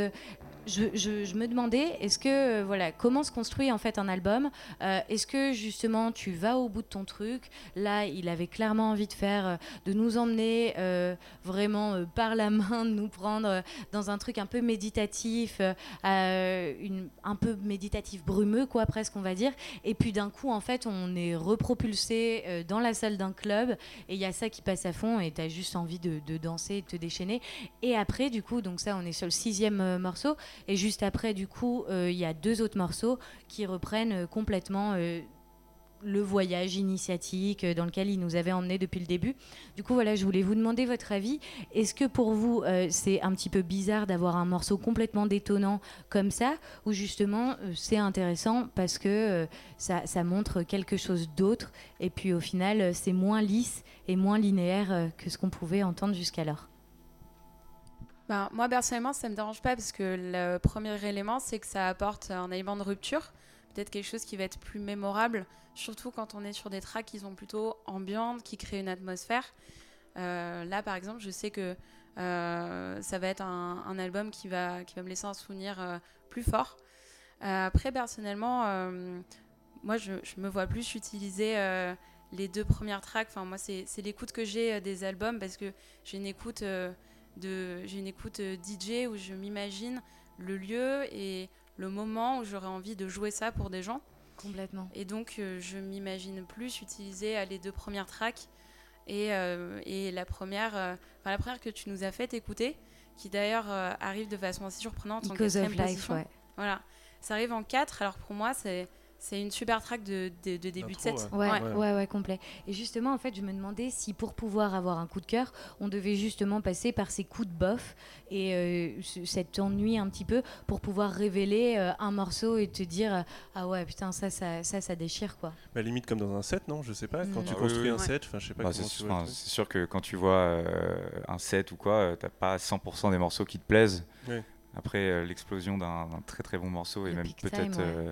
Speaker 3: je, me demandais, est-ce que euh, voilà, comment se construit en fait un album? Euh, Est-ce que justement tu vas au bout de ton truc? Là, il avait clairement envie de faire, euh, de nous emmener vraiment par la main, de nous prendre dans un truc un peu méditatif, un peu méditatif brumeux quoi, presque on va dire. Et puis d'un coup, en fait, on est repropulsé dans la salle d'un club et il y a ça qui passe à fond et tu as juste envie de, de danser, de te déchaîner. Et après, du coup, donc ça, on est sur le sixième morceau. Et juste après, du coup, euh, il y a deux autres morceaux qui reprennent euh, complètement euh, le voyage initiatique dans lequel il nous avait emmenés depuis le début. Du coup, voilà, je voulais vous demander votre avis. Est-ce que pour vous, c'est un petit peu bizarre d'avoir un morceau complètement détonnant comme ça, ou justement, c'est intéressant parce que ça, ça, montre quelque chose d'autre, et puis au final, c'est moins lisse et moins linéaire que ce qu'on pouvait entendre jusqu'alors?
Speaker 2: Ben, moi, personnellement, ça ne me dérange pas parce que le premier élément, c'est que ça apporte un élément de rupture, peut-être quelque chose qui va être plus mémorable, surtout quand on est sur des tracks qui sont plutôt ambiantes, qui créent une atmosphère. Euh, là, par exemple, je sais que euh, ça va être un, album qui va, qui va me laisser un souvenir euh, plus fort. après, personnellement, moi, je, je, me vois plus utiliser les deux premières tracks. Enfin, moi, c'est l'écoute que j'ai des albums parce que j'ai une écoute j'ai une écoute euh, DJ où je m'imagine le lieu et le moment où j'aurais envie de jouer ça pour des gens.
Speaker 3: Complètement.
Speaker 2: Et donc, euh, je m'imagine plus utiliser euh, les deux premières tracks et, et la, première, la première que tu nous as fait écouter, qui d'ailleurs arrive de façon assez surprenante
Speaker 3: en quatrième
Speaker 2: position. Ouais. Voilà. Ça arrive en 4, alors pour moi, c'est C'est une super track de, de, de début de set.
Speaker 3: Ouais,
Speaker 1: Ouais.
Speaker 3: ouais, ouais, complet. Et justement, en fait, je me demandais si pour pouvoir avoir un coup de cœur, on devait justement passer par ces coups de bof et euh, ce- cet ennui un petit peu pour pouvoir révéler euh, un morceau et te dire euh, ah ouais putain ça ça ça, ça déchire quoi.
Speaker 1: Bah, limite comme dans un set, non? Je sais pas. Quand
Speaker 3: Mm.
Speaker 1: tu
Speaker 4: Ah
Speaker 1: construis un set, enfin, je sais pas
Speaker 4: Bah,
Speaker 1: comment
Speaker 4: c'est
Speaker 1: tu vois le
Speaker 4: enfin, c'est sûr que quand tu vois euh, un set ou quoi, t'as pas 100% des morceaux qui te plaisent.
Speaker 1: Oui.
Speaker 4: Après euh, l'explosion d'un d'un très très bon morceau et
Speaker 3: Le
Speaker 4: même
Speaker 3: time,
Speaker 4: peut-être
Speaker 3: ouais.
Speaker 4: euh,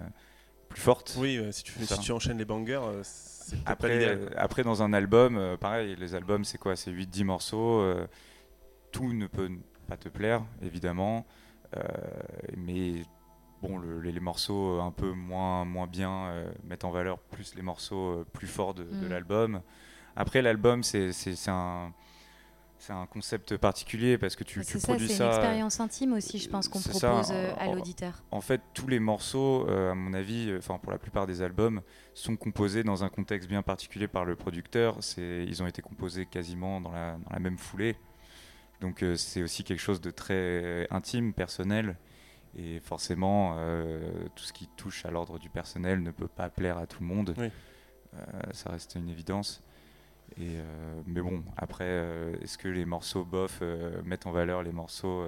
Speaker 4: plus forte.
Speaker 1: Oui, euh, si tu, fais, si tu enchaînes les bangers, euh, c'est peut-être pas
Speaker 4: Après, euh, après, dans un album, euh, pareil, les albums, c'est quoi? C'est 8-10 morceaux. euh, tout ne peut pas te plaire, évidemment. euh, mais bon, le- les, les morceaux un peu moins, moins bien euh, mettent en valeur plus les morceaux euh, plus forts de, de
Speaker 3: Mm.
Speaker 4: l'album. Après, l'album, c'est un, c'est un concept particulier parce que tu, tu
Speaker 3: c'est ça,
Speaker 4: produis
Speaker 3: c'est une expérience intime aussi, je pense qu'on
Speaker 4: ça,
Speaker 3: propose euh, à l'auditeur.
Speaker 4: En fait, tous les morceaux, euh, à mon avis, euh, enfin pour la plupart des albums, sont composés dans un contexte bien particulier par le producteur. Ils ont été composés quasiment dans la, dans la même foulée. Donc c'est aussi quelque chose de très intime, personnel. Et forcément, euh, tout ce qui touche à l'ordre du personnel ne peut pas plaire à tout le monde.
Speaker 1: Oui.
Speaker 4: Euh, ça reste une évidence. Et euh, mais bon, après, euh, est-ce que les morceaux bof euh, mettent en valeur les morceaux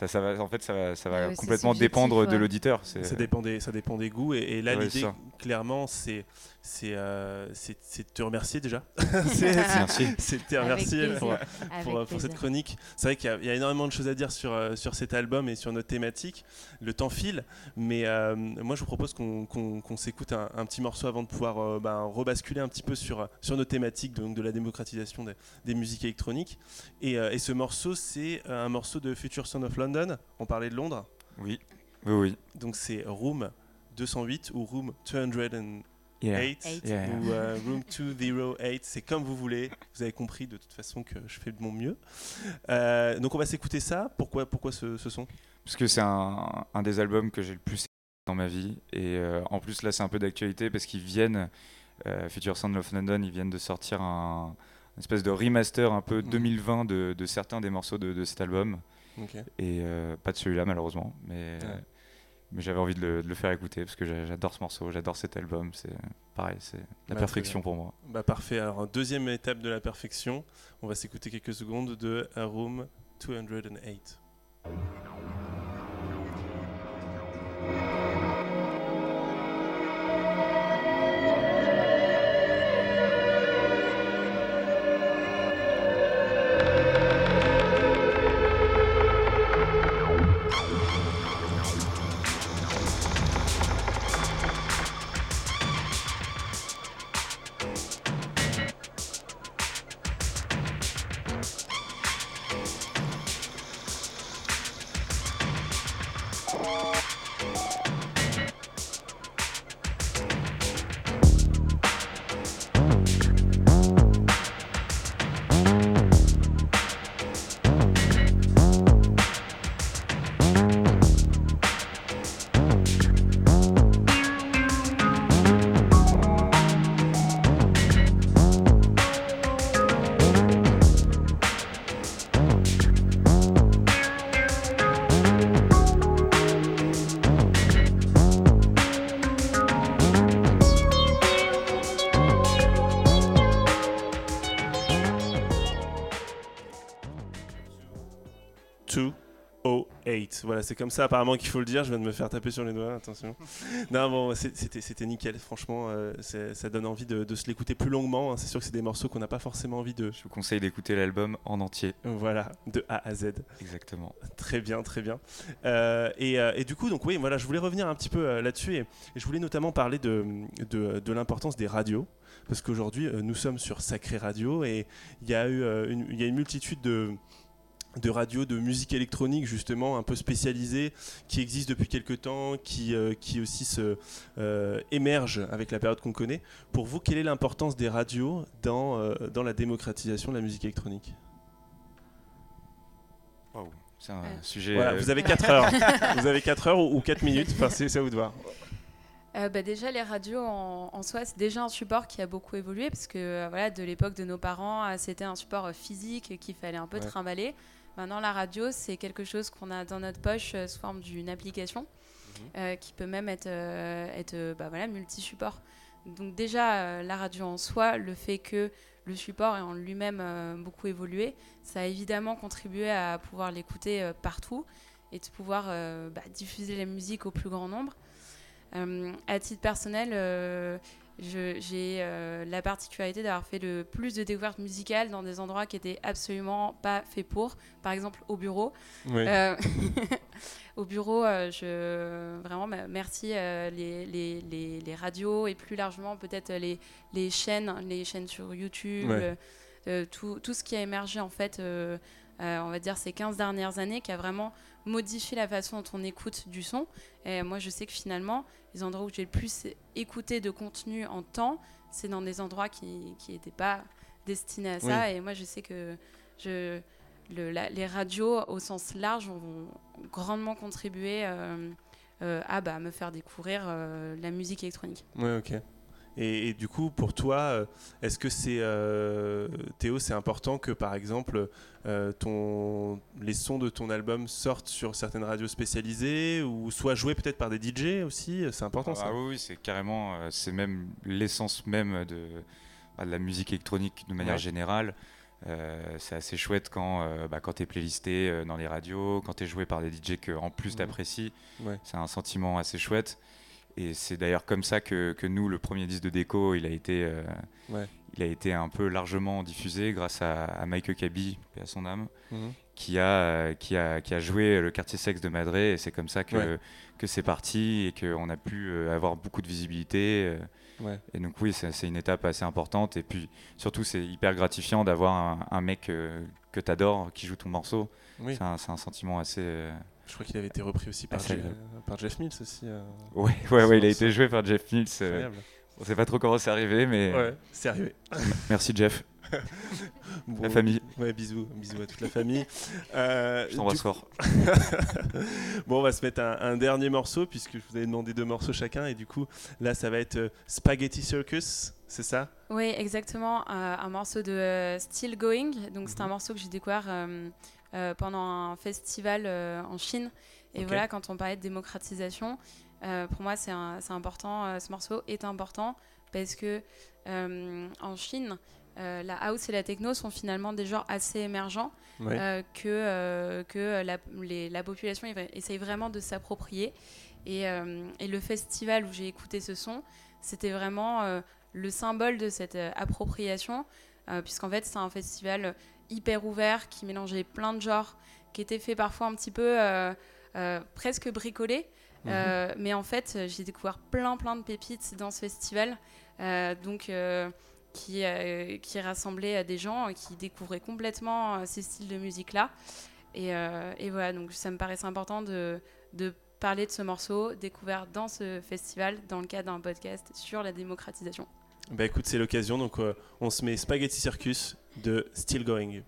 Speaker 4: ça, ça va, En fait, ça va, ça va
Speaker 3: Ouais, ouais, c'est
Speaker 4: complètement dépendre de l'auditeur.
Speaker 1: Ça dépend des, ça dépend des goûts. Et, et là,
Speaker 4: Ouais,
Speaker 1: l'idée, clairement, c'est c'est euh, de te remercier déjà. C'est-
Speaker 4: Merci.
Speaker 1: c'est de te remercier pour, pour, cette chronique. C'est vrai qu'il y, a- il y a énormément de choses à dire sur, euh, sur cet album et sur notre thématique. Le temps file, mais euh, moi je vous propose qu'on qu'on- qu'on s'écoute un, un petit morceau avant de pouvoir euh, ben, rebasculer un petit peu sur, sur nos thématiques donc de la démocratisation des, des musiques électroniques. Et, euh, et ce morceau, c'est un morceau de Future Son of London. On parlait de Londres.
Speaker 4: Oui, oui, oui.
Speaker 1: Donc c'est Room 208 ou Room 208
Speaker 4: Yeah.
Speaker 3: Eight.
Speaker 4: Yeah.
Speaker 1: ou euh, Room 208, c'est comme vous voulez. Vous avez compris de toute façon que je fais de mon mieux. Euh, donc on va s'écouter ça. Pourquoi, pourquoi ce, ce son?
Speaker 4: Parce que c'est un, un des albums que j'ai le plus écouté dans ma vie. Et euh, en plus, là, c'est un peu d'actualité parce qu'ils viennent, euh, Future Sound of London, ils viennent de sortir un une espèce de remaster un peu
Speaker 1: Mhm.
Speaker 4: 2020 de, de certains des morceaux de, de cet album. Et euh, pas de celui-là, malheureusement. Mais,
Speaker 1: Ouais.
Speaker 4: mais j'avais envie de le, de le faire écouter parce que j'a- j'adore ce morceau, j'adore cet album. C'est pareil, c'est la
Speaker 1: Ouais,
Speaker 4: perfection pour moi.
Speaker 1: Bah parfait. Alors deuxième étape de la perfection, on va s'écouter quelques secondes de A Room 208. Voilà, c'est comme ça apparemment qu'il faut le dire. Je viens de me faire taper sur les doigts. Attention. non, bon, c'était nickel. Franchement, euh, ça donne envie de, de se l'écouter plus longuement. hein. C'est sûr que c'est des morceaux qu'on n'a pas forcément envie de.
Speaker 4: Je vous conseille d'écouter l'album en entier.
Speaker 1: Voilà, de A à Z.
Speaker 4: Exactement.
Speaker 1: Très bien, très bien. Euh, et, euh, et du coup, donc oui, voilà, je voulais revenir un petit peu là-dessus et, et je voulais notamment parler de, de, de l'importance des radios. Parce qu'aujourd'hui, nous sommes sur Sacré Radio et il y a eu une, y a une multitude de, de radios de musique électronique justement un peu spécialisées qui existent depuis quelques temps, qui, euh, qui aussi se euh, émergent avec la période qu'on connaît. Pour vous, quelle est l'importance des radios dans, euh, dans la démocratisation de la musique électronique?
Speaker 4: C'est un
Speaker 2: Ouais.
Speaker 4: sujet.
Speaker 1: Voilà, vous avez 4 heures. vous avez 4 heures ou 4 minutes, enfin, c'est c'est à vous de voir.
Speaker 2: Euh, bah, déjà, les radios en, en soi, c'est déjà un support qui a beaucoup évolué parce que voilà, de l'époque de nos parents, c'était un support physique qu'il fallait un peu
Speaker 1: Ouais.
Speaker 2: trimballer. Maintenant, la radio, c'est quelque chose qu'on a dans notre poche euh, sous forme d'une application.
Speaker 1: Mhm.
Speaker 2: euh, qui peut même être, euh, être bah, voilà, multi-support. Donc déjà, la radio en soi, le fait que le support ait en lui-même beaucoup évolué, ça a évidemment contribué à pouvoir l'écouter partout et de pouvoir bah, diffuser la musique au plus grand nombre. à titre personnel, j'ai euh, la particularité d'avoir fait le plus de découvertes musicales dans des endroits qui étaient absolument pas faits pour. Par exemple, au bureau. Euh, au bureau, euh, je vraiment merci les, les, les, radios et plus largement peut-être les, chaînes, les chaînes sur YouTube, tout, tout, ce qui a émergé en fait. on va dire ces 15 dernières années, qui a vraiment modifié la façon dont on écoute du son. Et moi, je sais que finalement, les endroits où j'ai le plus écouté de contenu en temps, c'est dans des endroits qui n'étaient pas destinés à ça. Et moi, je sais que je, le, les radios, au sens large, ont grandement contribué euh, euh, à bah, me faire découvrir euh, la musique électronique.
Speaker 1: Oui, ok. Et, du coup, pour toi, euh, est-ce que c'est euh, Théo, c'est important que par exemple euh, ton, les sons de ton album sortent sur certaines radios spécialisées ou soient joués peut-être par des DJ aussi? C'est important ça
Speaker 4: ah Oui, c'est carrément, c'est même l'essence même de, bah, de, la musique électronique de manière générale. c'est assez chouette quand, bah, quand tu es playlisté dans les radios, quand tu es joué par des DJ que en plus t'apprécies. C'est un sentiment assez chouette. Et c'est d'ailleurs comme ça que, que, nous, le premier disque de déco, il a été, euh, il a été un peu largement diffusé grâce à, à Mike Kaby et à son âme, mhm. qui, a, qui, a, qui a joué le quartier sexe de Madrid. Et c'est comme ça que, que c'est parti et qu'on a pu euh, avoir beaucoup de visibilité. Euh. Et donc oui, c'est une étape assez importante. Et puis surtout, c'est hyper gratifiant d'avoir un, mec que tu adores qui joue ton morceau. C'est un, un, sentiment assez
Speaker 1: je crois qu'il avait été repris aussi par, par Jeff Mills aussi.
Speaker 4: Euh, oui, ouais, ouais, il a été joué par Jeff Mills. Euh, on sait pas trop comment c'est arrivé, mais.
Speaker 1: Ouais, c'est arrivé.
Speaker 4: Merci Jeff. la famille.
Speaker 1: Ouais, bisous, bisous à toute la famille. Euh,
Speaker 4: je t'embrasse fort.
Speaker 1: bon, on va se mettre un, dernier morceau puisque je vous avais demandé deux morceaux chacun et du coup là ça va être Spaghetti Circus, c'est ça?
Speaker 2: Oui, exactement, un morceau de Still Going. Donc c'est un mhm. morceau que j'ai découvert euh, pendant un festival euh, en Chine. Et voilà, quand on parlait de démocratisation, euh, pour moi, c'est important, ce morceau est important parce que en Chine, la house et la techno sont finalement des genres assez émergents que, que la, la, population essaye vraiment de s'approprier. Et, et, le festival où j'ai écouté ce son, c'était vraiment le symbole de cette appropriation, puisqu'en fait, c'est un festival hyper ouvert, qui mélangeait plein de genres, qui était fait parfois un petit peu euh, euh, presque bricolé. Mhm. Euh, mais en fait, j'ai découvert plein plein de pépites dans ce festival, donc qui, qui rassemblait des gens qui découvraient complètement ces styles de musique-là. Et, et, voilà, donc ça me paraissait important de, de parler de ce morceau découvert dans ce festival dans le cadre d'un podcast sur la démocratisation.
Speaker 1: Bah écoute, c'est l'occasion, donc on se met Spaghetti Circus de Still Going.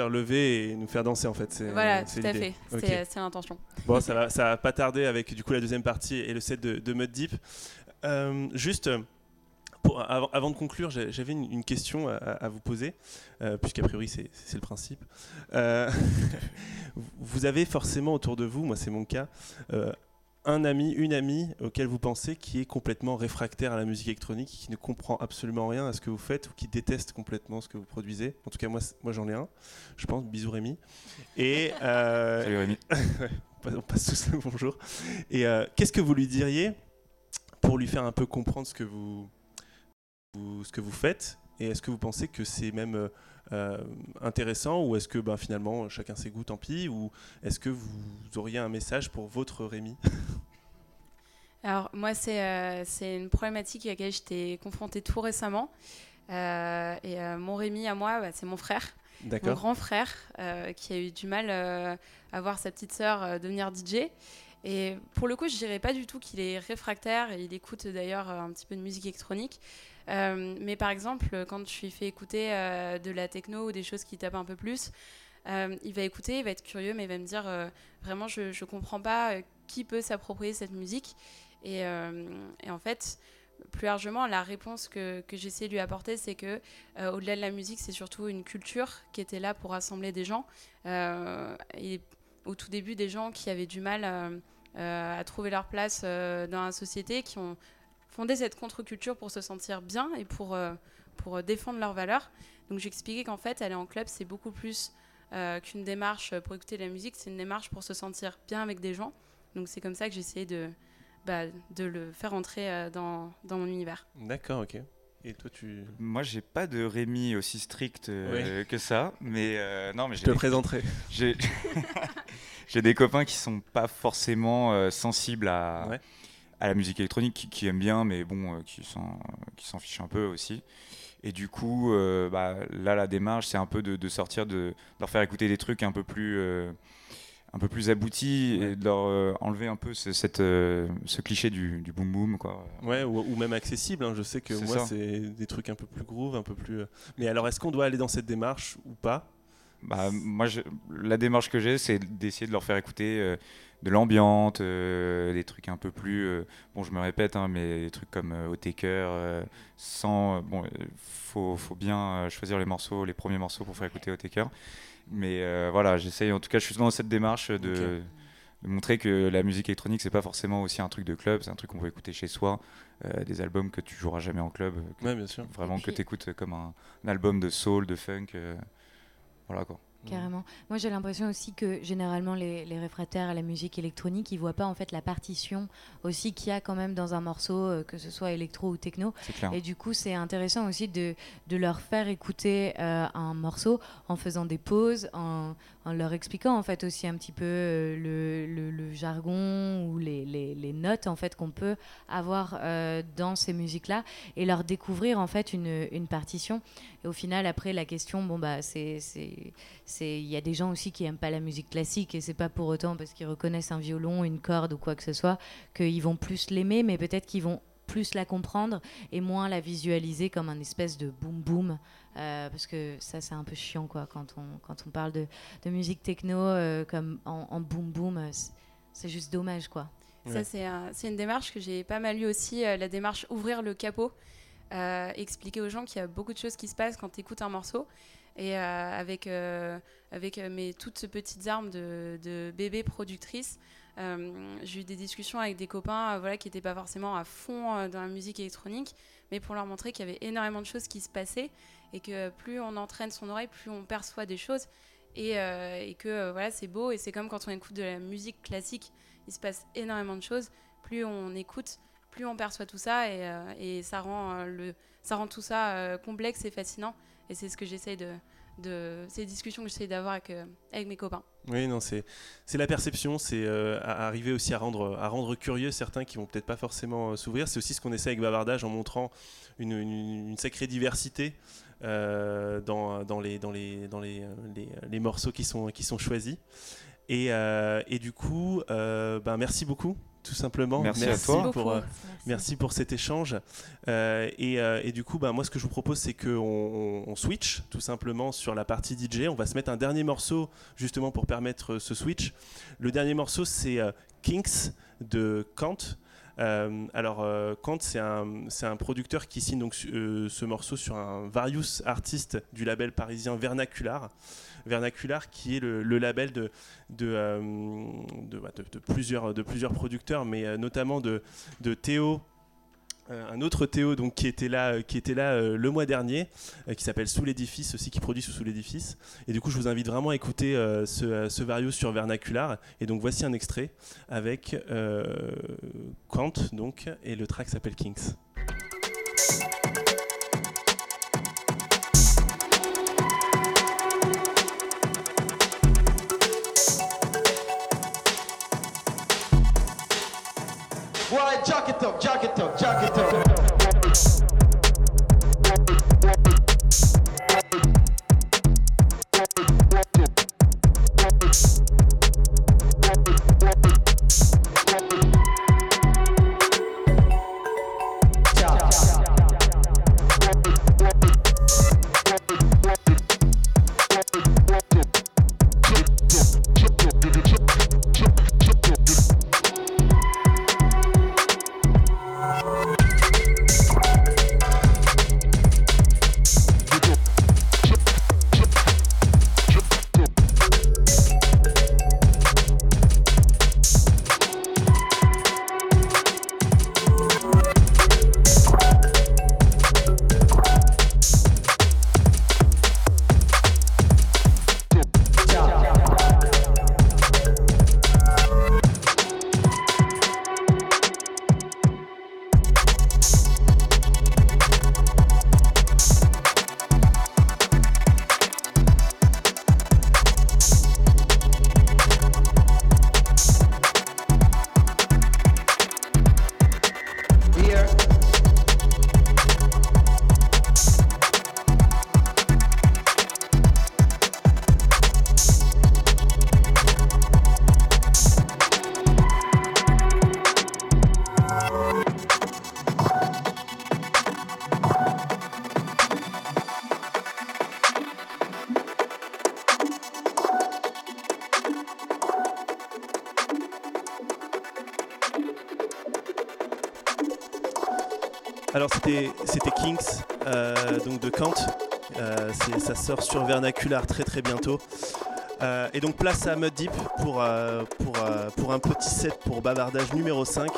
Speaker 1: Lever et nous faire danser en fait.
Speaker 2: Voilà, tout à fait. C'est l'intention.
Speaker 1: Bon, ça va, ça va pas tarder avec du coup la deuxième partie et le set de, de Mud Deep. Euh, juste, avant, de conclure, j'avais une, question à, vous poser, euh, puisqu'a priori c'est le principe. Euh, vous avez forcément autour de vous, moi c'est mon cas, euh, un ami, une amie auquel vous pensez qui est complètement réfractaire à la musique électronique, qui ne comprend absolument rien à ce que vous faites ou qui déteste complètement ce que vous produisez. En tout cas, moi, moi j'en ai un, je pense. Bisous Rémi. Et,
Speaker 4: Salut Rémi.
Speaker 1: on passe tous le bonjour. Et qu'est-ce que vous lui diriez pour lui faire un peu comprendre ce que vous, ce que vous faites? Et est-ce que vous pensez que c'est même euh, euh, intéressant ou est-ce que ben, finalement chacun ses goûts, tant pis Ou est-ce que vous auriez un message pour votre Rémi?
Speaker 2: Alors moi c'est euh, c'est une problématique à laquelle j'étais confrontée tout récemment. et mon Rémi à moi, bah, c'est mon frère. Mon grand frère qui a eu du mal à voir sa petite sœur devenir DJ. Et pour le coup, je dirais pas du tout qu'il est réfractaire. Et il écoute d'ailleurs un petit peu de musique électronique. Euh, mais par exemple, quand je lui fais écouter euh, de la techno ou des choses qui tapent un peu plus, euh, il va écouter, il va être curieux, mais il va me dire vraiment, je ne comprends pas qui peut s'approprier cette musique. Et, en fait, plus largement, la réponse que, que j'essaie de lui apporter, c'est que au-delà de la musique, c'est surtout une culture qui était là pour rassembler des gens. et au tout début, des gens qui avaient du mal à trouver leur place dans la société, qui ont fonder cette contre-culture pour se sentir bien et pour, euh, pour défendre leurs valeurs. Donc j'expliquais qu'en fait, aller en club, c'est beaucoup plus euh, qu'une démarche pour écouter de la musique, c'est une démarche pour se sentir bien avec des gens. Donc c'est comme ça que j'essayais de, bah, de le faire entrer euh, dans, dans, mon univers.
Speaker 1: D'accord, ok. Et toi, tu...
Speaker 4: Moi, j'ai pas de Rémi aussi strict que ça, mais non, mais
Speaker 1: je te présenterai.
Speaker 4: J'ai des copains qui sont pas forcément sensibles à, à la musique électronique qui, aiment bien, mais bon, euh, qui s'en fichent un peu aussi. Et du coup, euh, bah, là, la démarche, c'est un peu de, sortir, de, leur faire écouter des trucs un peu plus, euh, un peu plus aboutis et de leur enlever un peu ce, cette, ce cliché du, du, boom boom. Quoi.
Speaker 1: Ouais, ou, même accessible. Hein. Je sais que moi, c'est des trucs un peu plus groove, un peu plus. Mais alors, est-ce qu'on doit aller dans cette démarche ou pas?
Speaker 4: Bah, moi, je, la démarche que j'ai, c'est d'essayer de leur faire écouter de l'ambiance, euh, des trucs un peu plus. Euh, bon, je me répète, hein, mais des trucs comme euh, au taker, sans. bon, faut, faut bien choisir les morceaux, les premiers morceaux pour faire écouter au taker. Mais voilà, j'essaye. En tout cas, je suis dans cette démarche de. montrer que la musique électronique c'est pas forcément aussi un truc de club, c'est un truc qu'on peut écouter chez soi, des albums que tu joueras jamais en club,
Speaker 1: bien sûr.
Speaker 4: vraiment que tu écoutes comme un, un, album de soul, de funk, voilà quoi.
Speaker 3: Carrément. Moi, j'ai l'impression aussi que généralement les, réfractaires à la musique électronique, ils voient pas en fait la partition aussi qu'il y a quand même dans un morceau, euh, que ce soit électro ou techno. Et du coup, c'est intéressant aussi de, de, leur faire écouter euh, un morceau en faisant des pauses, en, en, leur expliquant en fait aussi un petit peu euh, le, le, jargon ou les, les, notes en fait qu'on peut avoir dans ces musiques-là et leur découvrir en fait une, une partition. Et au final, après, la question, bon bah, c'est il y a des gens aussi qui aiment pas la musique classique et c'est pas pour autant parce qu'ils reconnaissent un violon, une corde ou quoi que ce soit qu'ils vont plus l'aimer, mais peut-être qu'ils vont plus la comprendre et moins la visualiser comme un espèce de boom boom euh, parce que ça c'est un peu chiant quoi quand on quand on parle de, de musique techno euh, comme en, boom boom euh, c'est juste dommage quoi.
Speaker 2: Ça c'est une démarche que j'ai pas mal eu aussi la démarche ouvrir le capot expliquer aux gens qu'il y a beaucoup de choses qui se passent quand tu écoutes un morceau. Et euh, avec, euh, avec mes toutes petites armes de, de bébé productrice, j'ai eu des discussions avec des copains voilà, qui n'étaient pas forcément à fond dans la musique électronique, mais pour leur montrer qu'il y avait énormément de choses qui se passaient et que plus on entraîne son oreille, plus on perçoit des choses. Et, que voilà, c'est beau et c'est comme quand on écoute de la musique classique, il se passe énormément de choses. Plus on écoute, plus on perçoit tout ça et, ça rend tout ça complexe et fascinant. Et c'est ce que j'essaye de, de ces discussions que j'essaie d'avoir avec, euh, mes copains.
Speaker 1: Oui, non, c'est la perception, c'est euh, arriver aussi à rendre, à rendre curieux certains qui vont peut-être pas forcément euh, s'ouvrir. C'est aussi ce qu'on essaie avec Bavardage en montrant une, sacrée diversité dans, dans, les, dans, les, dans les, les, morceaux qui sont, qui sont choisis. Et, et du coup, ben, merci beaucoup tout simplement.
Speaker 4: Merci, à toi.
Speaker 1: Pour, euh, merci. pour cet échange. Euh, euh, et, du coup, bah, moi, ce que je vous propose, c'est qu'on on switch tout simplement sur la partie DJ. On va se mettre un dernier morceau justement pour permettre ce switch. Le dernier morceau, c'est Kinks de Kant. alors, Kant, c'est un, un, producteur qui signe donc, ce morceau sur un Various Artist du label parisien Vernacular. Vernacular qui est le, label de, de, plusieurs, producteurs, mais notamment de, de Théo euh, un autre Théo donc, qui était là, euh, euh, le mois dernier, qui s'appelle Sous l'édifice aussi, qui produit sous, l'édifice. Et du coup, je vous invite vraiment à écouter ce, ce sur Vernacular. Et donc, voici un extrait avec Kant donc, et le track s'appelle Kings. Why, jack it up, jack it up, jack it up. Sur Vernacular très très bientôt. Euh, et donc place à Mud Deep pour, pour, pour, un petit set pour bavardage numéro 5.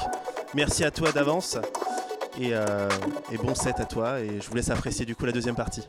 Speaker 1: Merci à toi d'avance et, et bon set à toi et je vous laisse apprécier du coup la deuxième partie.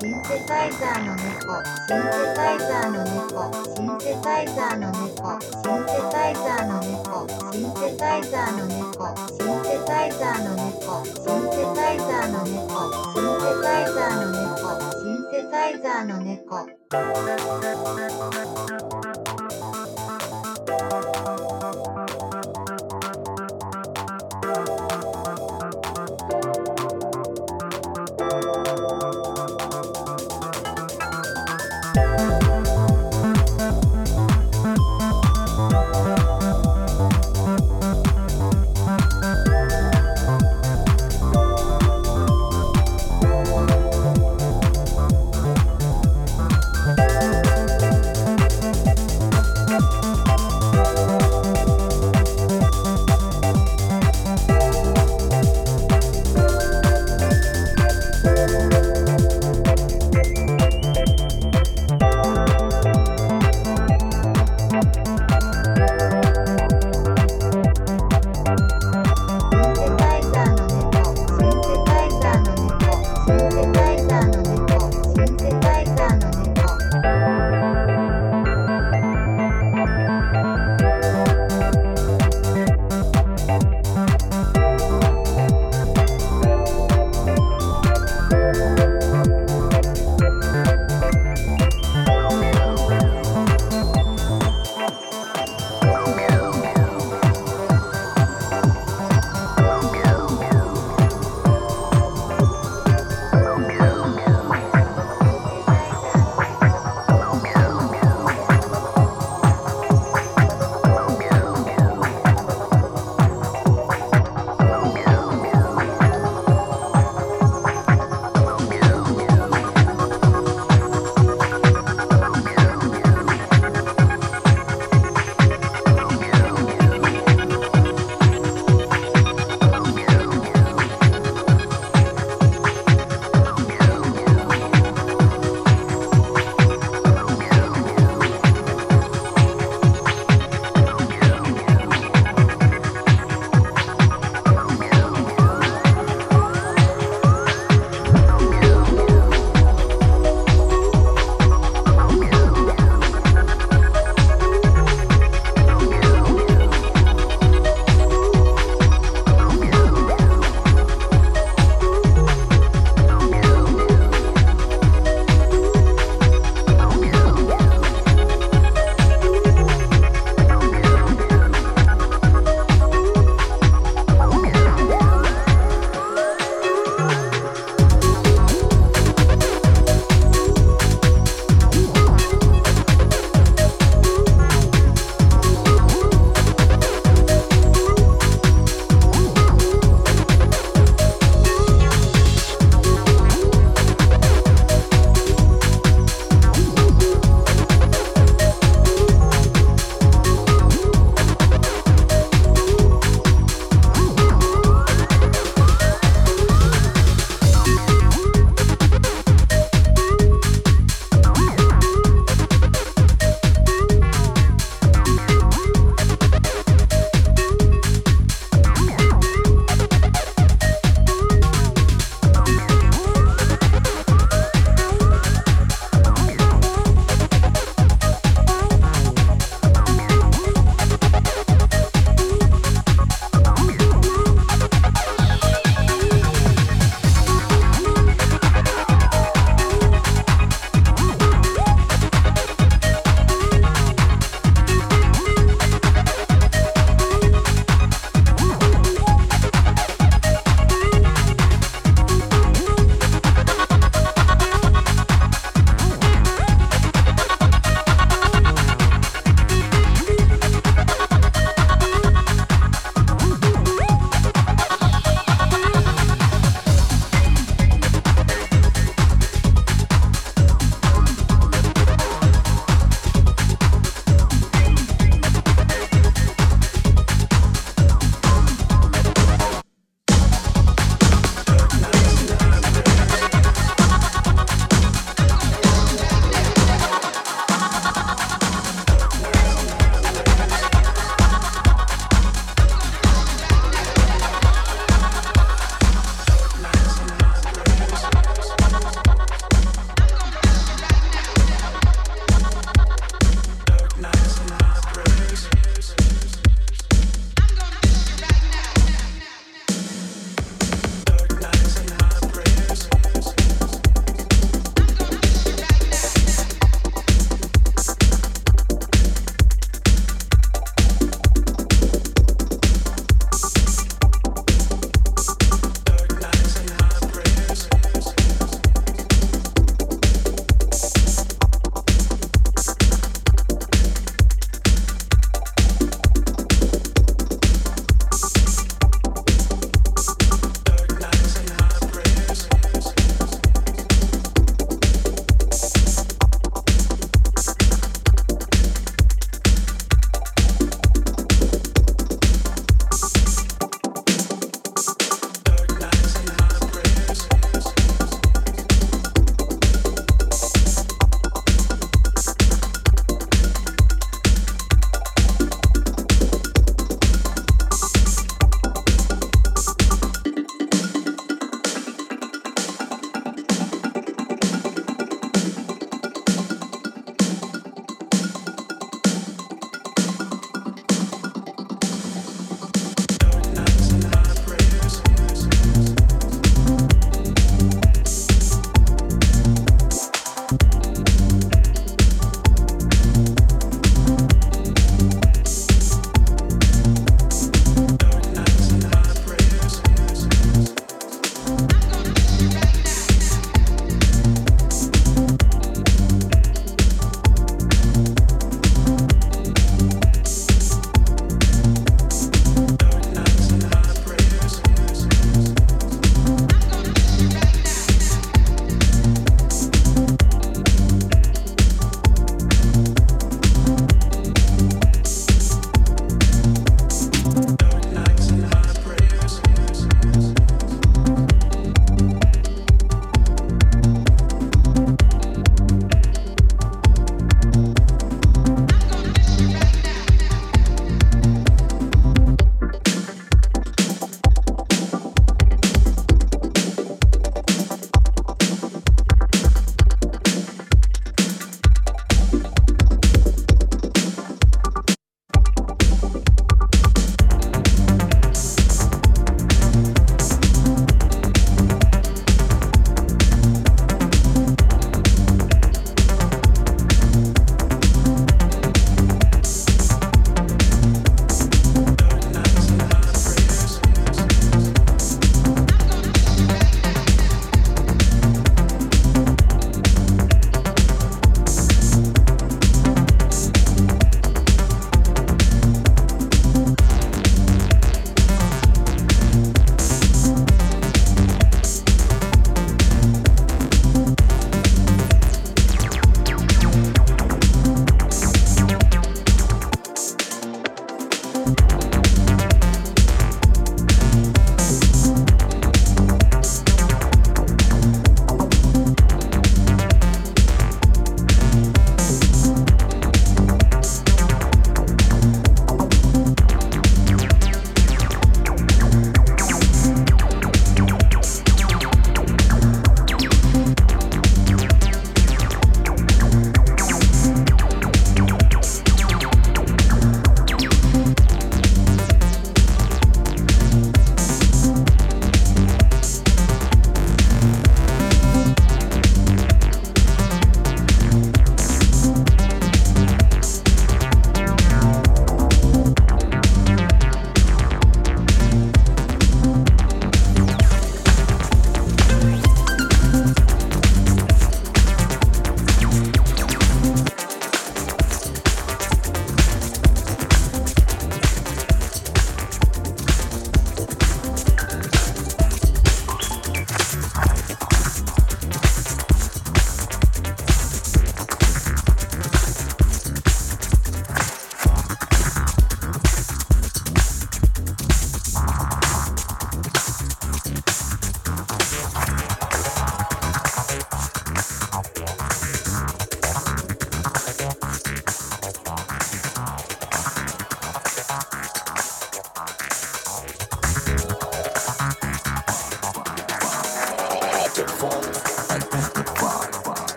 Speaker 5: シンセサイザーの猫。シンセサイザーの猫。シンセサイザーの猫。シンセサイザーの猫。シンセサイザーの猫。シンセサイザーの猫。シンセサイザーの猫。シンセサイザーの猫。シンセサイザーの猫。